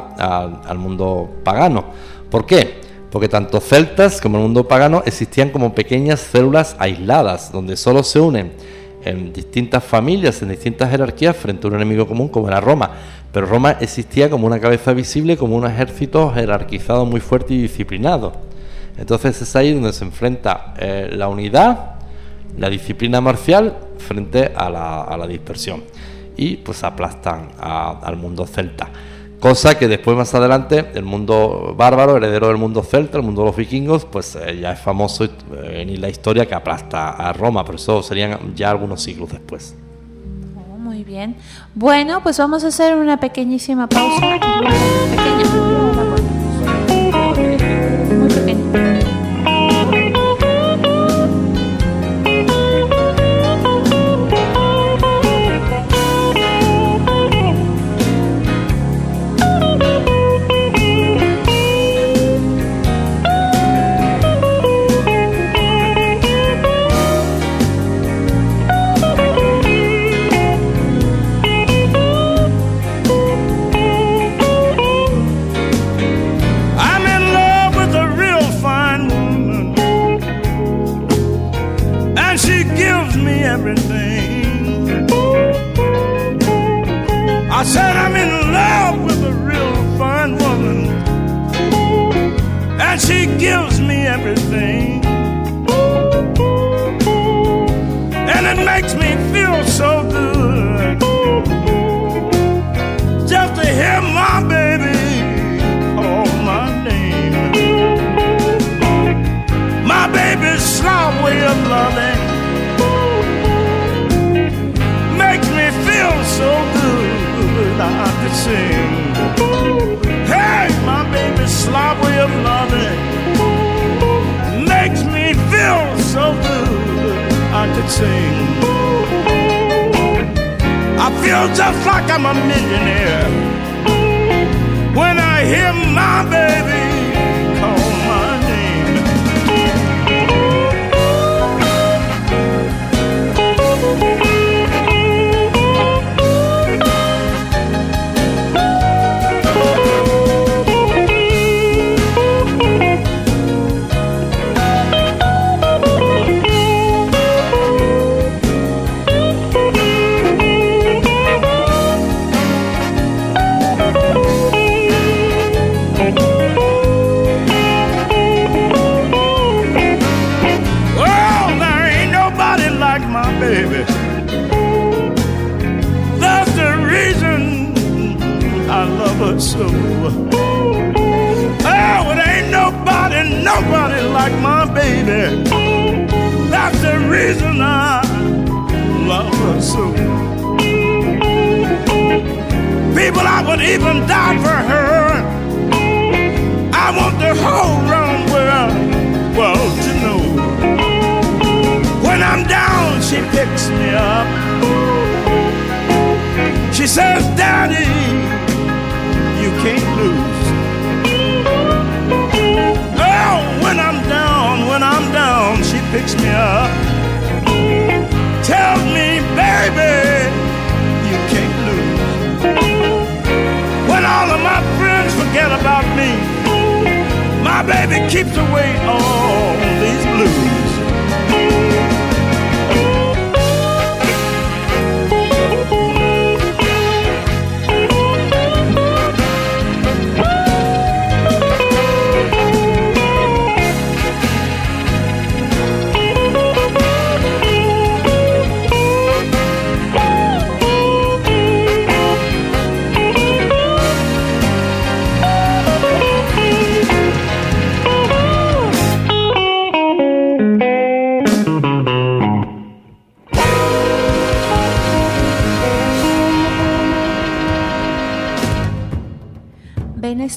S2: al mundo pagano. ¿Por qué? Porque tanto celtas como el mundo pagano existían como pequeñas células aisladas, donde solo se unen en distintas familias, en distintas jerarquías, frente a un enemigo común como era Roma. Pero Roma existía como una cabeza visible, como un ejército jerarquizado muy fuerte y disciplinado. Entonces es ahí donde se enfrenta eh, la unidad, la disciplina marcial frente a la, dispersión. Y pues aplastan al mundo celta. Cosa que después más adelante el mundo bárbaro, heredero del mundo celta, el mundo de los vikingos, pues eh, ya es famoso eh, en la historia que aplasta a Roma, pero eso serían ya algunos siglos después.
S1: Oh, muy bien. Bueno, pues vamos a hacer una pequeñísima pausa. I said I'm in love with a real fine woman, and she
S4: gives me everything, and it makes me feel so good just to hear my baby call my name. My baby's slow way of loving makes me feel so good. I could sing. Hey, my baby's slow way of loving makes me feel so good I could sing. I feel just like I'm a millionaire when I hear my baby baby. That's the reason I love her so. People, I would even die for her. I want the whole round world, world to know. When I'm down, she picks me up. She says, Daddy, you can't lose. She me up. Tells me, baby, you can't lose. When all of my friends forget about me, my baby keeps away all these blues.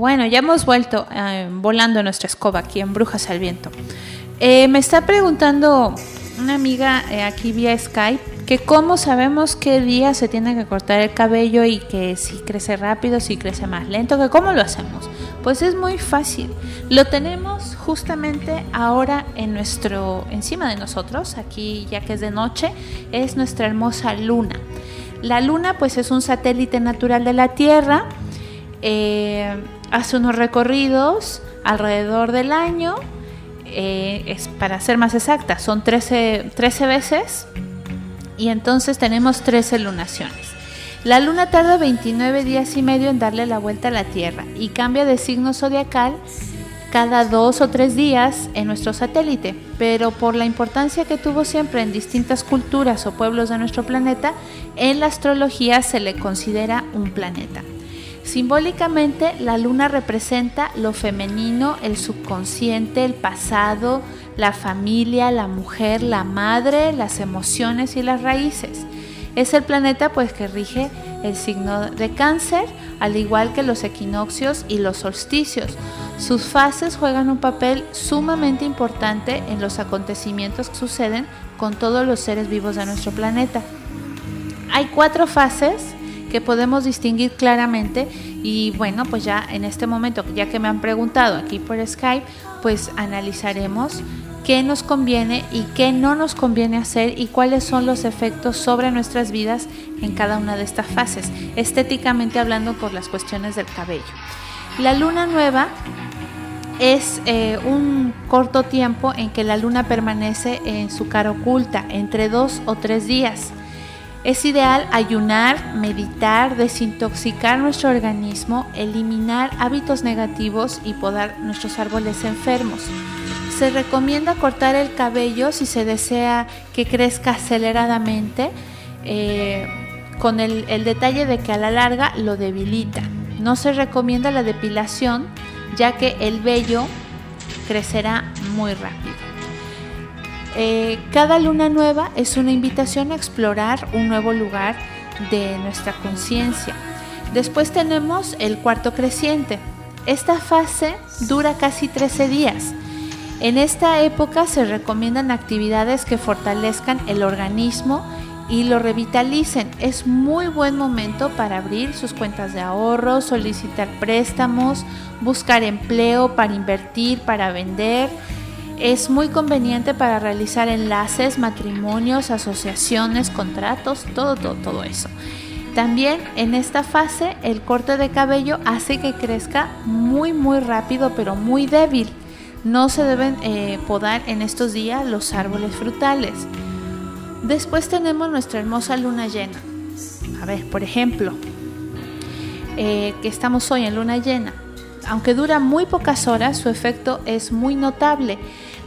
S1: Bueno, ya hemos vuelto eh, volando nuestra escoba aquí en Brujas al Viento. Eh, me está preguntando una amiga eh, aquí vía Skype que cómo sabemos qué día se tiene que cortar el cabello y que si crece rápido, si crece más lento, que cómo lo hacemos. Pues es muy fácil. Lo tenemos justamente ahora en nuestro encima de nosotros, aquí ya que es de noche, es nuestra hermosa luna. La luna pues es un satélite natural de la Tierra. Hace unos recorridos alrededor del año. eh, es, para ser más exacta, son 13, 13 veces. Y entonces tenemos 13 lunaciones. La luna tarda 29 días y medio en darle la vuelta a la Tierra y cambia de signo zodiacal cada dos o tres días en nuestro satélite, pero por la importancia que tuvo siempre en distintas culturas o pueblos de nuestro planeta, en la astrología se le considera un planeta. Simbólicamente, la luna representa lo femenino, el subconsciente, el pasado, la familia, la mujer, la madre, las emociones y las raíces. Es el planeta pues que rige el signo de cáncer, al igual que los equinoccios y los solsticios. Sus fases juegan un papel sumamente importante en los acontecimientos que suceden con todos los seres vivos de nuestro planeta. Hay cuatro fases que podemos distinguir claramente Y bueno, pues ya en este momento, ya que me han preguntado aquí por Skype, pues analizaremos qué nos conviene y qué no nos conviene hacer y cuáles son los efectos sobre nuestras vidas en cada una de estas fases, estéticamente hablando por las cuestiones del cabello. La luna nueva es eh, un corto tiempo en que la luna permanece en su cara oculta, entre dos o tres días. Es ideal ayunar, meditar, desintoxicar nuestro organismo, eliminar hábitos negativos y podar nuestros árboles enfermos. Se recomienda cortar el cabello si se desea que crezca aceleradamente, eh, con el, el detalle de que a la larga lo debilita. No se recomienda la depilación ya que el vello crecerá muy rápido. Eh, cada luna nueva es una invitación a explorar un nuevo lugar de nuestra conciencia. Después tenemos el cuarto creciente. Esta fase dura casi 13 días. En esta época se recomiendan actividades que fortalezcan el organismo y lo revitalicen. Es muy buen momento para abrir sus cuentas de ahorro, solicitar préstamos, buscar empleo, para invertir, para vender. Es muy conveniente para realizar enlaces, matrimonios, asociaciones, contratos, todo, todo, todo eso. También en esta fase el corte de cabello hace que crezca muy muy rápido pero muy débil. No se deben eh, podar en estos días los árboles frutales. Después tenemos nuestra hermosa luna llena. A ver, por ejemplo, eh, que estamos hoy en luna llena. Aunque dura muy pocas horas, su efecto es muy notable.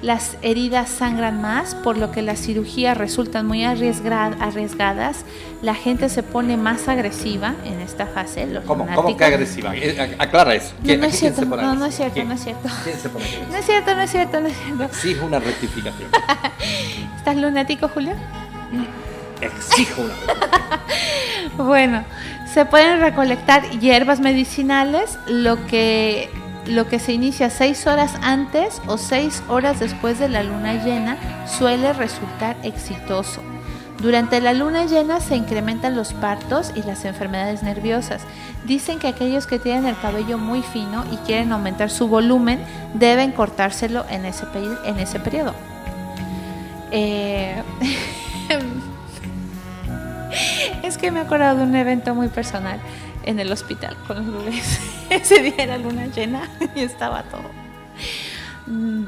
S1: Las heridas sangran más, por lo que las cirugías resultan muy arriesgadas. La gente se pone más agresiva en esta fase.
S2: ¿Cómo, ¿Cómo, que agresiva? Eh, aclara eso.
S1: No, no, es cierto, no, no es cierto, no es cierto.
S2: ¿Quién se pone
S1: No es cierto, no es cierto, no es cierto.
S2: Exijo una rectificación.
S1: ¿Estás lunático, Julio?
S2: Exijo una
S1: Bueno, se pueden recolectar hierbas medicinales, lo que, lo que se inicia seis horas antes o seis horas después de la luna llena suele resultar exitoso. Durante la luna llena se incrementan los partos y las enfermedades nerviosas. Dicen que aquellos que tienen el cabello muy fino y quieren aumentar su volumen deben cortárselo en ese, en ese periodo. Eh, es que me he acordado de un evento muy personal en el hospital con los bebés. Ese día era luna llena y estaba todo.
S2: Mm,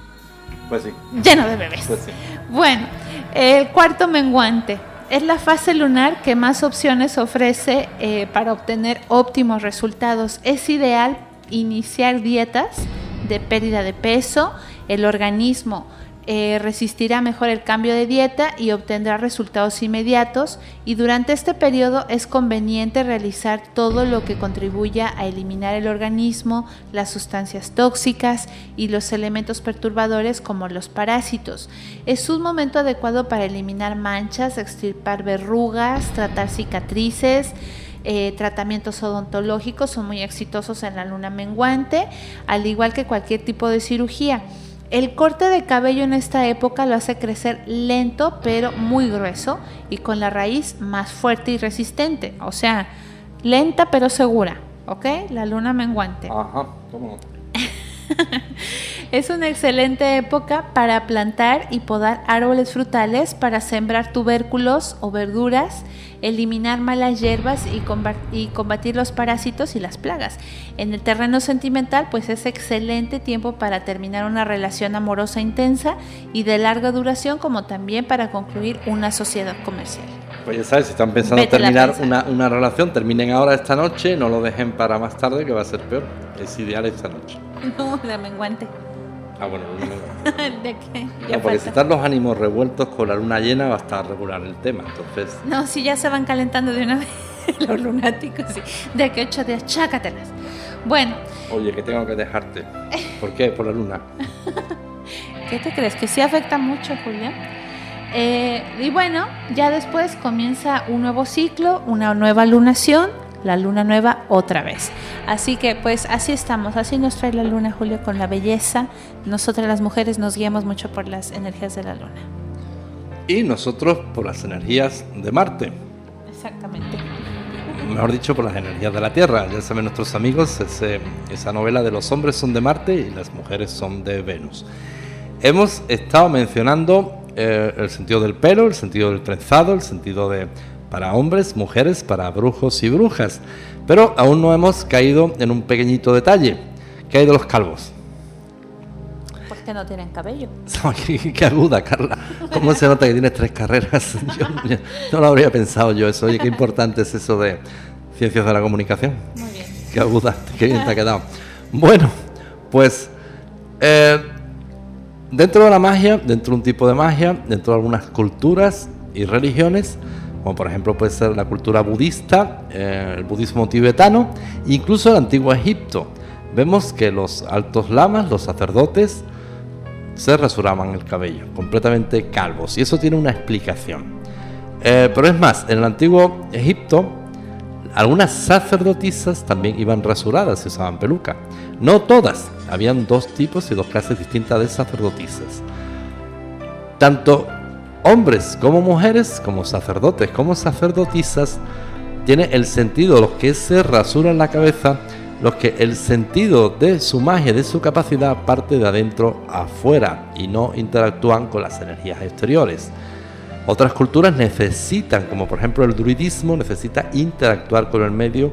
S2: pues sí.
S1: Lleno de bebés.
S2: Pues sí.
S1: Bueno, el cuarto menguante. Es la fase lunar que más opciones ofrece eh, para obtener óptimos resultados. Es ideal iniciar dietas de pérdida de peso. El organismo eh, resistirá mejor el cambio de dieta y obtendrá resultados inmediatos y durante este periodo es conveniente realizar todo lo que contribuya a eliminar el organismo, las sustancias tóxicas y los elementos perturbadores como los parásitos. Es un momento adecuado para eliminar manchas, extirpar verrugas, tratar cicatrices, eh, tratamientos odontológicos son muy exitosos en la luna menguante, al igual que cualquier tipo de cirugía. El corte de cabello en esta época lo hace crecer lento pero muy grueso y con la raíz más fuerte y resistente. O sea, lenta pero segura. ¿Ok? La luna menguante.
S2: Ajá, ¿cómo
S1: es una excelente época para plantar y podar árboles frutales, para sembrar tubérculos o verduras, eliminar malas hierbas y, combatir los parásitos y las plagas. En el terreno sentimental, pues es excelente tiempo para terminar una relación amorosa intensa y de larga duración, como también para concluir una sociedad comercial.
S2: Pues ya sabes, si están pensando terminar una, una relación, terminen ahora esta noche, no lo dejen para más tarde, que va a ser peor. Es ideal esta noche.
S1: No, la menguante.
S2: Ah, bueno,
S1: ¿De qué?
S2: No, porque si están los ánimos revueltos con la luna llena va a estar regular el tema, entonces...
S1: No, si ya se van calentando de una vez los lunáticos, sí. De que ocho días, chácatelas. Bueno.
S2: Oye, que tengo que dejarte. ¿Por qué? Por la luna.
S1: ¿Qué te crees? Que sí afecta mucho, Julia. Eh, y bueno, ya después comienza un nuevo ciclo, una nueva lunación la luna nueva otra vez. Así que pues así estamos, así nos trae la luna Julio con la belleza. Nosotras las mujeres nos guiamos mucho por las energías de la luna.
S2: Y nosotros por las energías de Marte.
S1: Exactamente.
S2: mejor dicho, por las energías de la Tierra. Ya saben nuestros amigos esa novela de los hombres son de Marte y las mujeres son de Venus. Hemos estado mencionando eh, el sentido del pelo, el sentido del trenzado, el sentido de para hombres, mujeres, para brujos y brujas. Pero aún no hemos caído en un pequeño detalle. ¿Qué hay de los calvos?
S1: Pues que no tienen cabello.
S2: qué, aguda, Carla. ¿Cómo se nota que tienes tres carreras? no lo habría pensado yo eso. Oye, qué importante es eso de ciencias de la comunicación.
S1: Muy bien.
S2: Qué aguda, qué bien te ha quedado. Bueno, pues eh, dentro de la magia, dentro de un tipo de magia, dentro de algunas culturas y religiones, como por ejemplo puede ser la cultura budista, eh, el budismo tibetano, incluso el antiguo Egipto. Vemos que los altos lamas, los sacerdotes, se rasuraban el cabello, completamente calvos, y eso tiene una explicación. Eh, pero es más, en el antiguo Egipto, algunas sacerdotisas también iban rasuradas y usaban peluca. No todas, habían dos tipos y dos clases distintas de sacerdotisas. Tanto hombres como mujeres, como sacerdotes, como sacerdotisas, tiene el sentido, los que se rasuran la cabeza, los que el sentido de su magia, de su capacidad parte de adentro afuera y no interactúan con las energías exteriores. Otras culturas necesitan, como por ejemplo el druidismo, necesita interactuar con el medio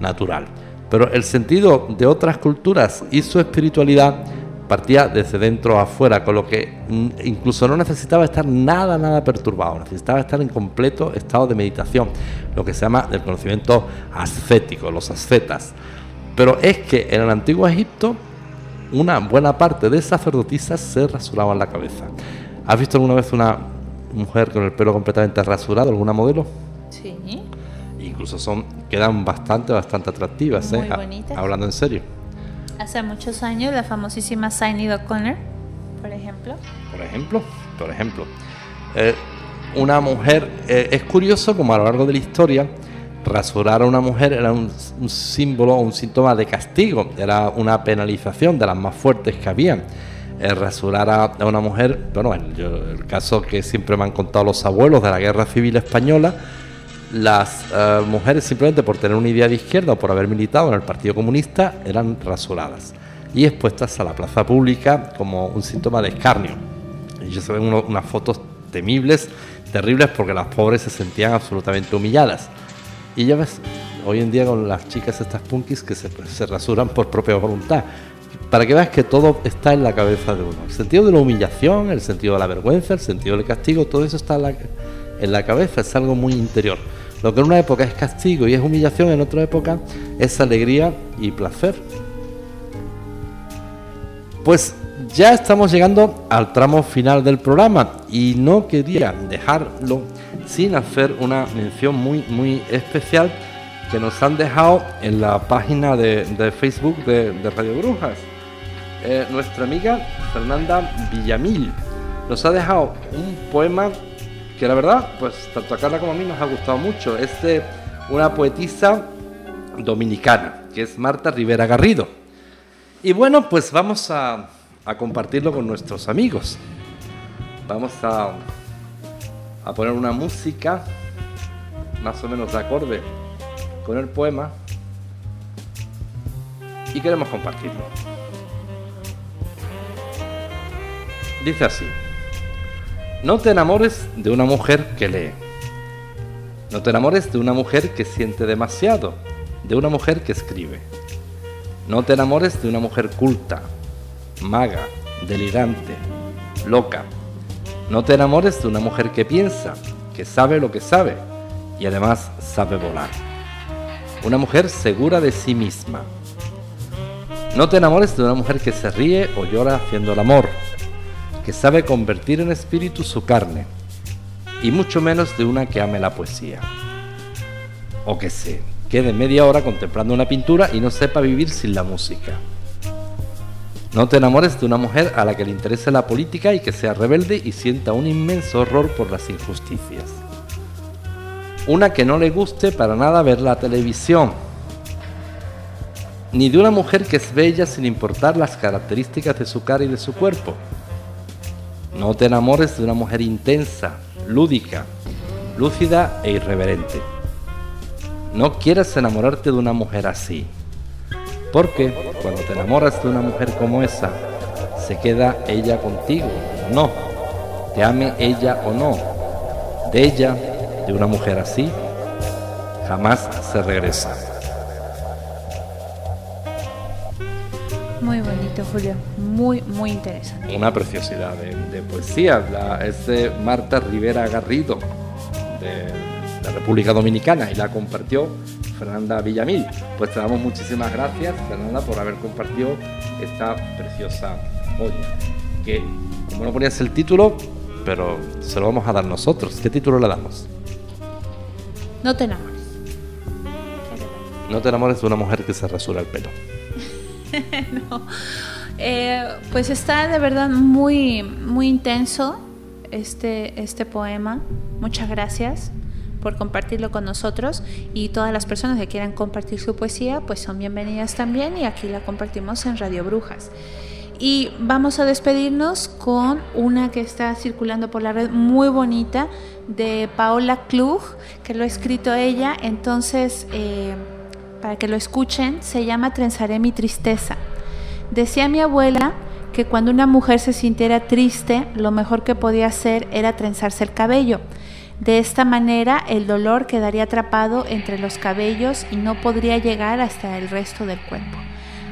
S2: natural. Pero el sentido de otras culturas y su espiritualidad partía desde dentro a afuera, con lo que mm, incluso no necesitaba estar nada, nada perturbado, necesitaba estar en completo estado de meditación, lo que se llama el conocimiento ascético, los ascetas. Pero es que en el antiguo Egipto una buena parte de sacerdotisas se rasuraban la cabeza. ¿Has visto alguna vez una mujer con el pelo completamente rasurado, alguna modelo?
S1: Sí.
S2: Incluso son, quedan bastante, bastante atractivas,
S1: Muy
S2: ¿eh?
S1: bonitas.
S2: Hablando en serio.
S1: Hace muchos años, la famosísima Sinead O'Connor, por ejemplo.
S2: Por ejemplo, por ejemplo. Eh, una mujer, eh, es curioso como a lo largo de la historia, rasurar a una mujer era un, símbolo, un síntoma de castigo, era una penalización de las más fuertes que había. Eh, rasurar a, una mujer, bueno, el, el caso que siempre me han contado los abuelos de la guerra civil española, las eh, mujeres simplemente por tener una idea de izquierda o por haber militado en el Partido Comunista eran rasuradas y expuestas a la plaza pública como un síntoma de escarnio. Y yo se ven unas fotos temibles, terribles, porque las pobres se sentían absolutamente humilladas. Y ya ves, hoy en día con las chicas estas punkis que se, se rasuran por propia voluntad. Para que veas que todo está en la cabeza de uno. El sentido de la humillación, el sentido de la vergüenza, el sentido del castigo, todo eso está en la, en la cabeza, es algo muy interior. Lo que en una época es castigo y es humillación, en otra época es alegría y placer. Pues ya estamos llegando al tramo final del programa y no quería dejarlo sin hacer una mención muy muy especial que nos han dejado en la página de, de Facebook de, de Radio Brujas. Eh, nuestra amiga Fernanda Villamil nos ha dejado un poema que la verdad, pues tanto a Carla como a mí nos ha gustado mucho. Es de una poetisa dominicana, que es Marta Rivera Garrido. Y bueno, pues vamos a, compartirlo con nuestros amigos. Vamos a poner una música más o menos de acorde con el poema y queremos compartirlo. Dice así, no te enamores de una mujer que lee, no te enamores de una mujer que siente demasiado, de una mujer que escribe. No te enamores de una mujer culta, maga, delirante, loca. No te enamores de una mujer que piensa, que sabe lo que sabe y además sabe volar. Una mujer segura de sí misma. No te enamores de una mujer que se ríe o llora haciendo el amor, que sabe convertir en espíritu su carne, y mucho menos de una que ame la poesía. O que se quede media hora contemplando una pintura y no sepa vivir sin la música. No te enamores de una mujer a la que le interese la política y que sea rebelde y sienta un inmenso horror por las injusticias. Una que no le guste para nada ver la televisión. Ni de una mujer que es bella sin importar las características de su cara y de su cuerpo. No te enamores de una mujer intensa, lúdica, lúcida e irreverente. No quieras enamorarte de una mujer así. Porque cuando te enamoras de una mujer como esa, se queda ella contigo, no. Te ame ella o no. De ella, de una mujer así, jamás se regresa.
S1: Muy bonito, Julio. Muy, muy interesante.
S2: Una preciosidad de, poesía. La, es de Marta Rivera Garrido, de la República Dominicana, y la compartió Fernanda Villamil. Pues te damos muchísimas gracias, Fernanda, por haber compartido esta preciosa joya. Que, como no ponías el título, pero se lo vamos a dar nosotros. ¿Qué título le damos?
S1: No te enamores.
S2: No te enamores de una mujer que se rasura el pelo.
S1: no. Eh, pues está de verdad muy, muy intenso este, este poema. Muchas gracias por compartirlo con nosotros y todas las personas que quieran compartir su poesía pues son bienvenidas también y aquí la compartimos en Radio Brujas. Y vamos a despedirnos con una que está circulando por la red muy bonita de Paola Klug, que lo ha escrito ella. Entonces, eh, para que lo escuchen, se llama Trenzaré mi tristeza. Decía mi abuela que cuando una mujer se sintiera triste, lo mejor que podía hacer era trenzarse el cabello. De esta manera el dolor quedaría atrapado entre los cabellos y no podría llegar hasta el resto del cuerpo.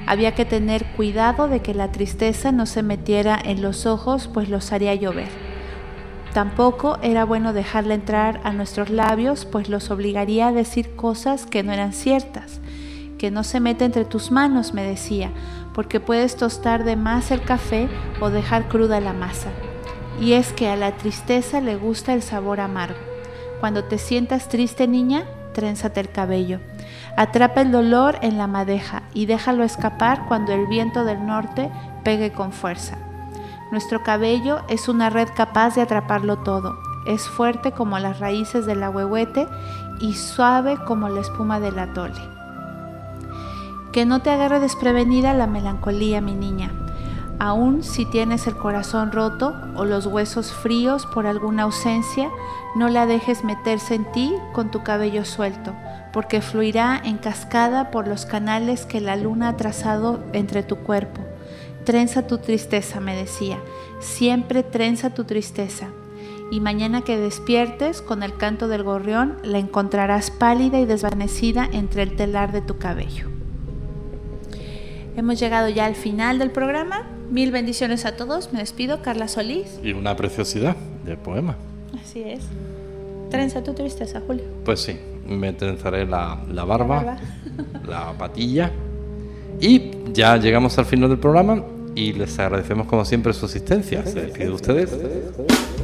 S1: Había que tener cuidado de que la tristeza no se metiera en los ojos, pues los haría llover. Tampoco era bueno dejarla entrar a nuestros labios, pues los obligaría a decir cosas que no eran ciertas. Que no se meta entre tus manos, me decía, porque puedes tostar de más el café o dejar cruda la masa. Y es que a la tristeza le gusta el sabor amargo. Cuando te sientas triste, niña, trénzate el cabello. Atrapa el dolor en la madeja y déjalo escapar cuando el viento del norte pegue con fuerza. Nuestro cabello es una red capaz de atraparlo todo. Es fuerte como las raíces del ahuehuete y suave como la espuma del atole. Que no te agarre desprevenida la melancolía, mi niña Aún si tienes el corazón roto o los huesos fríos por alguna ausencia, no la dejes meterse en ti con tu cabello suelto, porque fluirá en cascada por los canales que la luna ha trazado entre tu cuerpo. Trenza tu tristeza, me decía, siempre trenza tu tristeza. Y mañana que despiertes con el canto del gorrión, la encontrarás pálida y desvanecida entre el telar de tu cabello. Hemos llegado ya al final del programa. Mil bendiciones a todos. Me despido, Carla Solís.
S2: Y una preciosidad de poema.
S1: Así es. Trenza tu tristeza, Julio.
S2: Pues sí, me trenzaré la, barba, la, patilla. Y ya llegamos al final del programa y les agradecemos como siempre su asistencia. Se despide de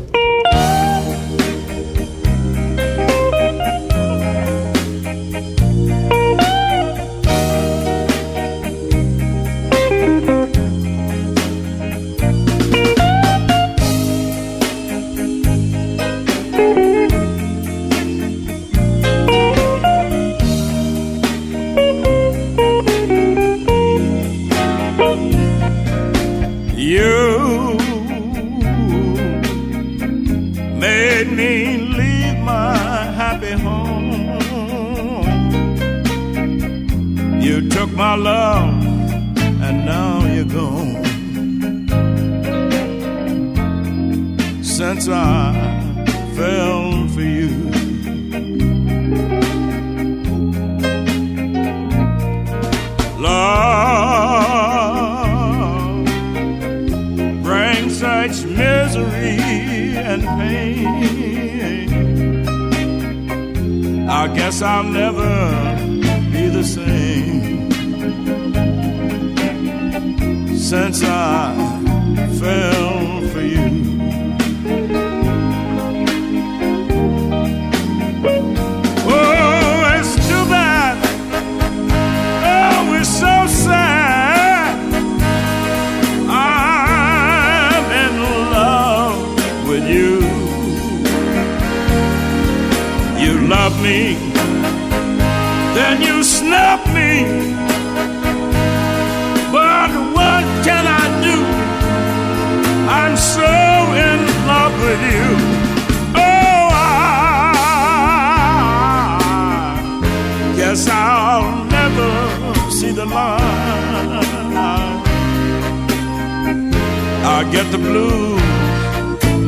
S4: I get the blues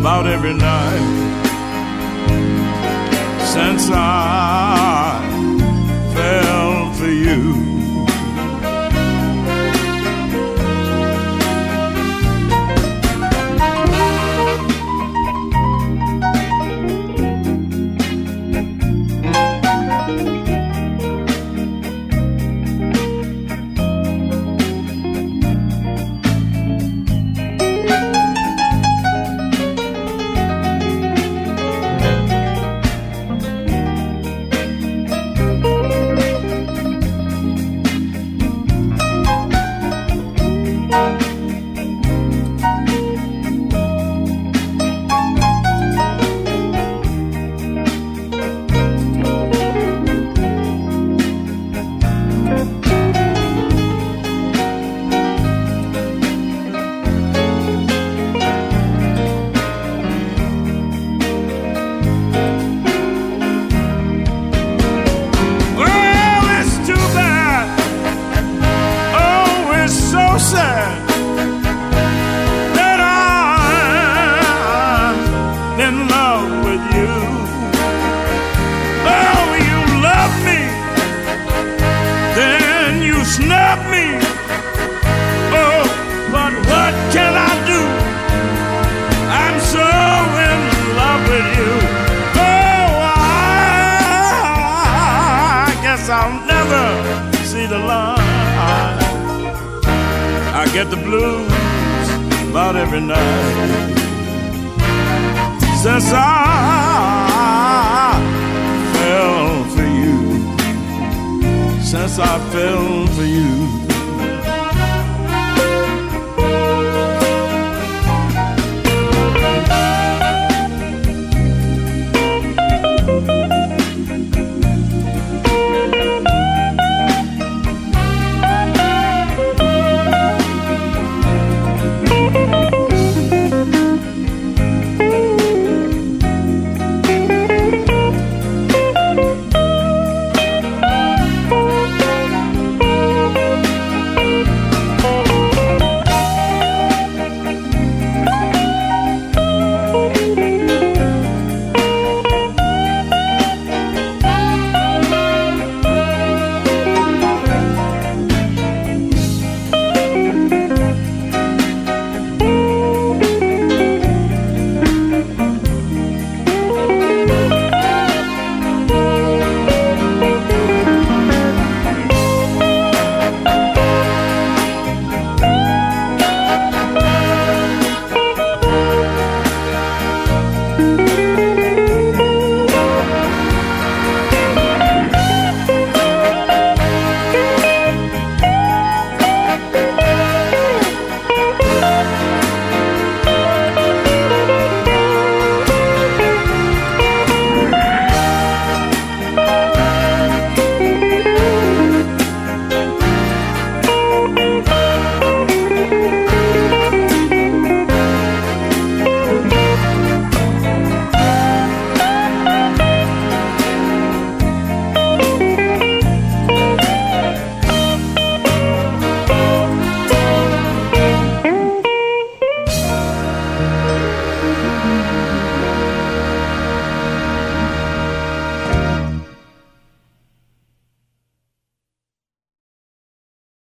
S4: about every night since I fell for you.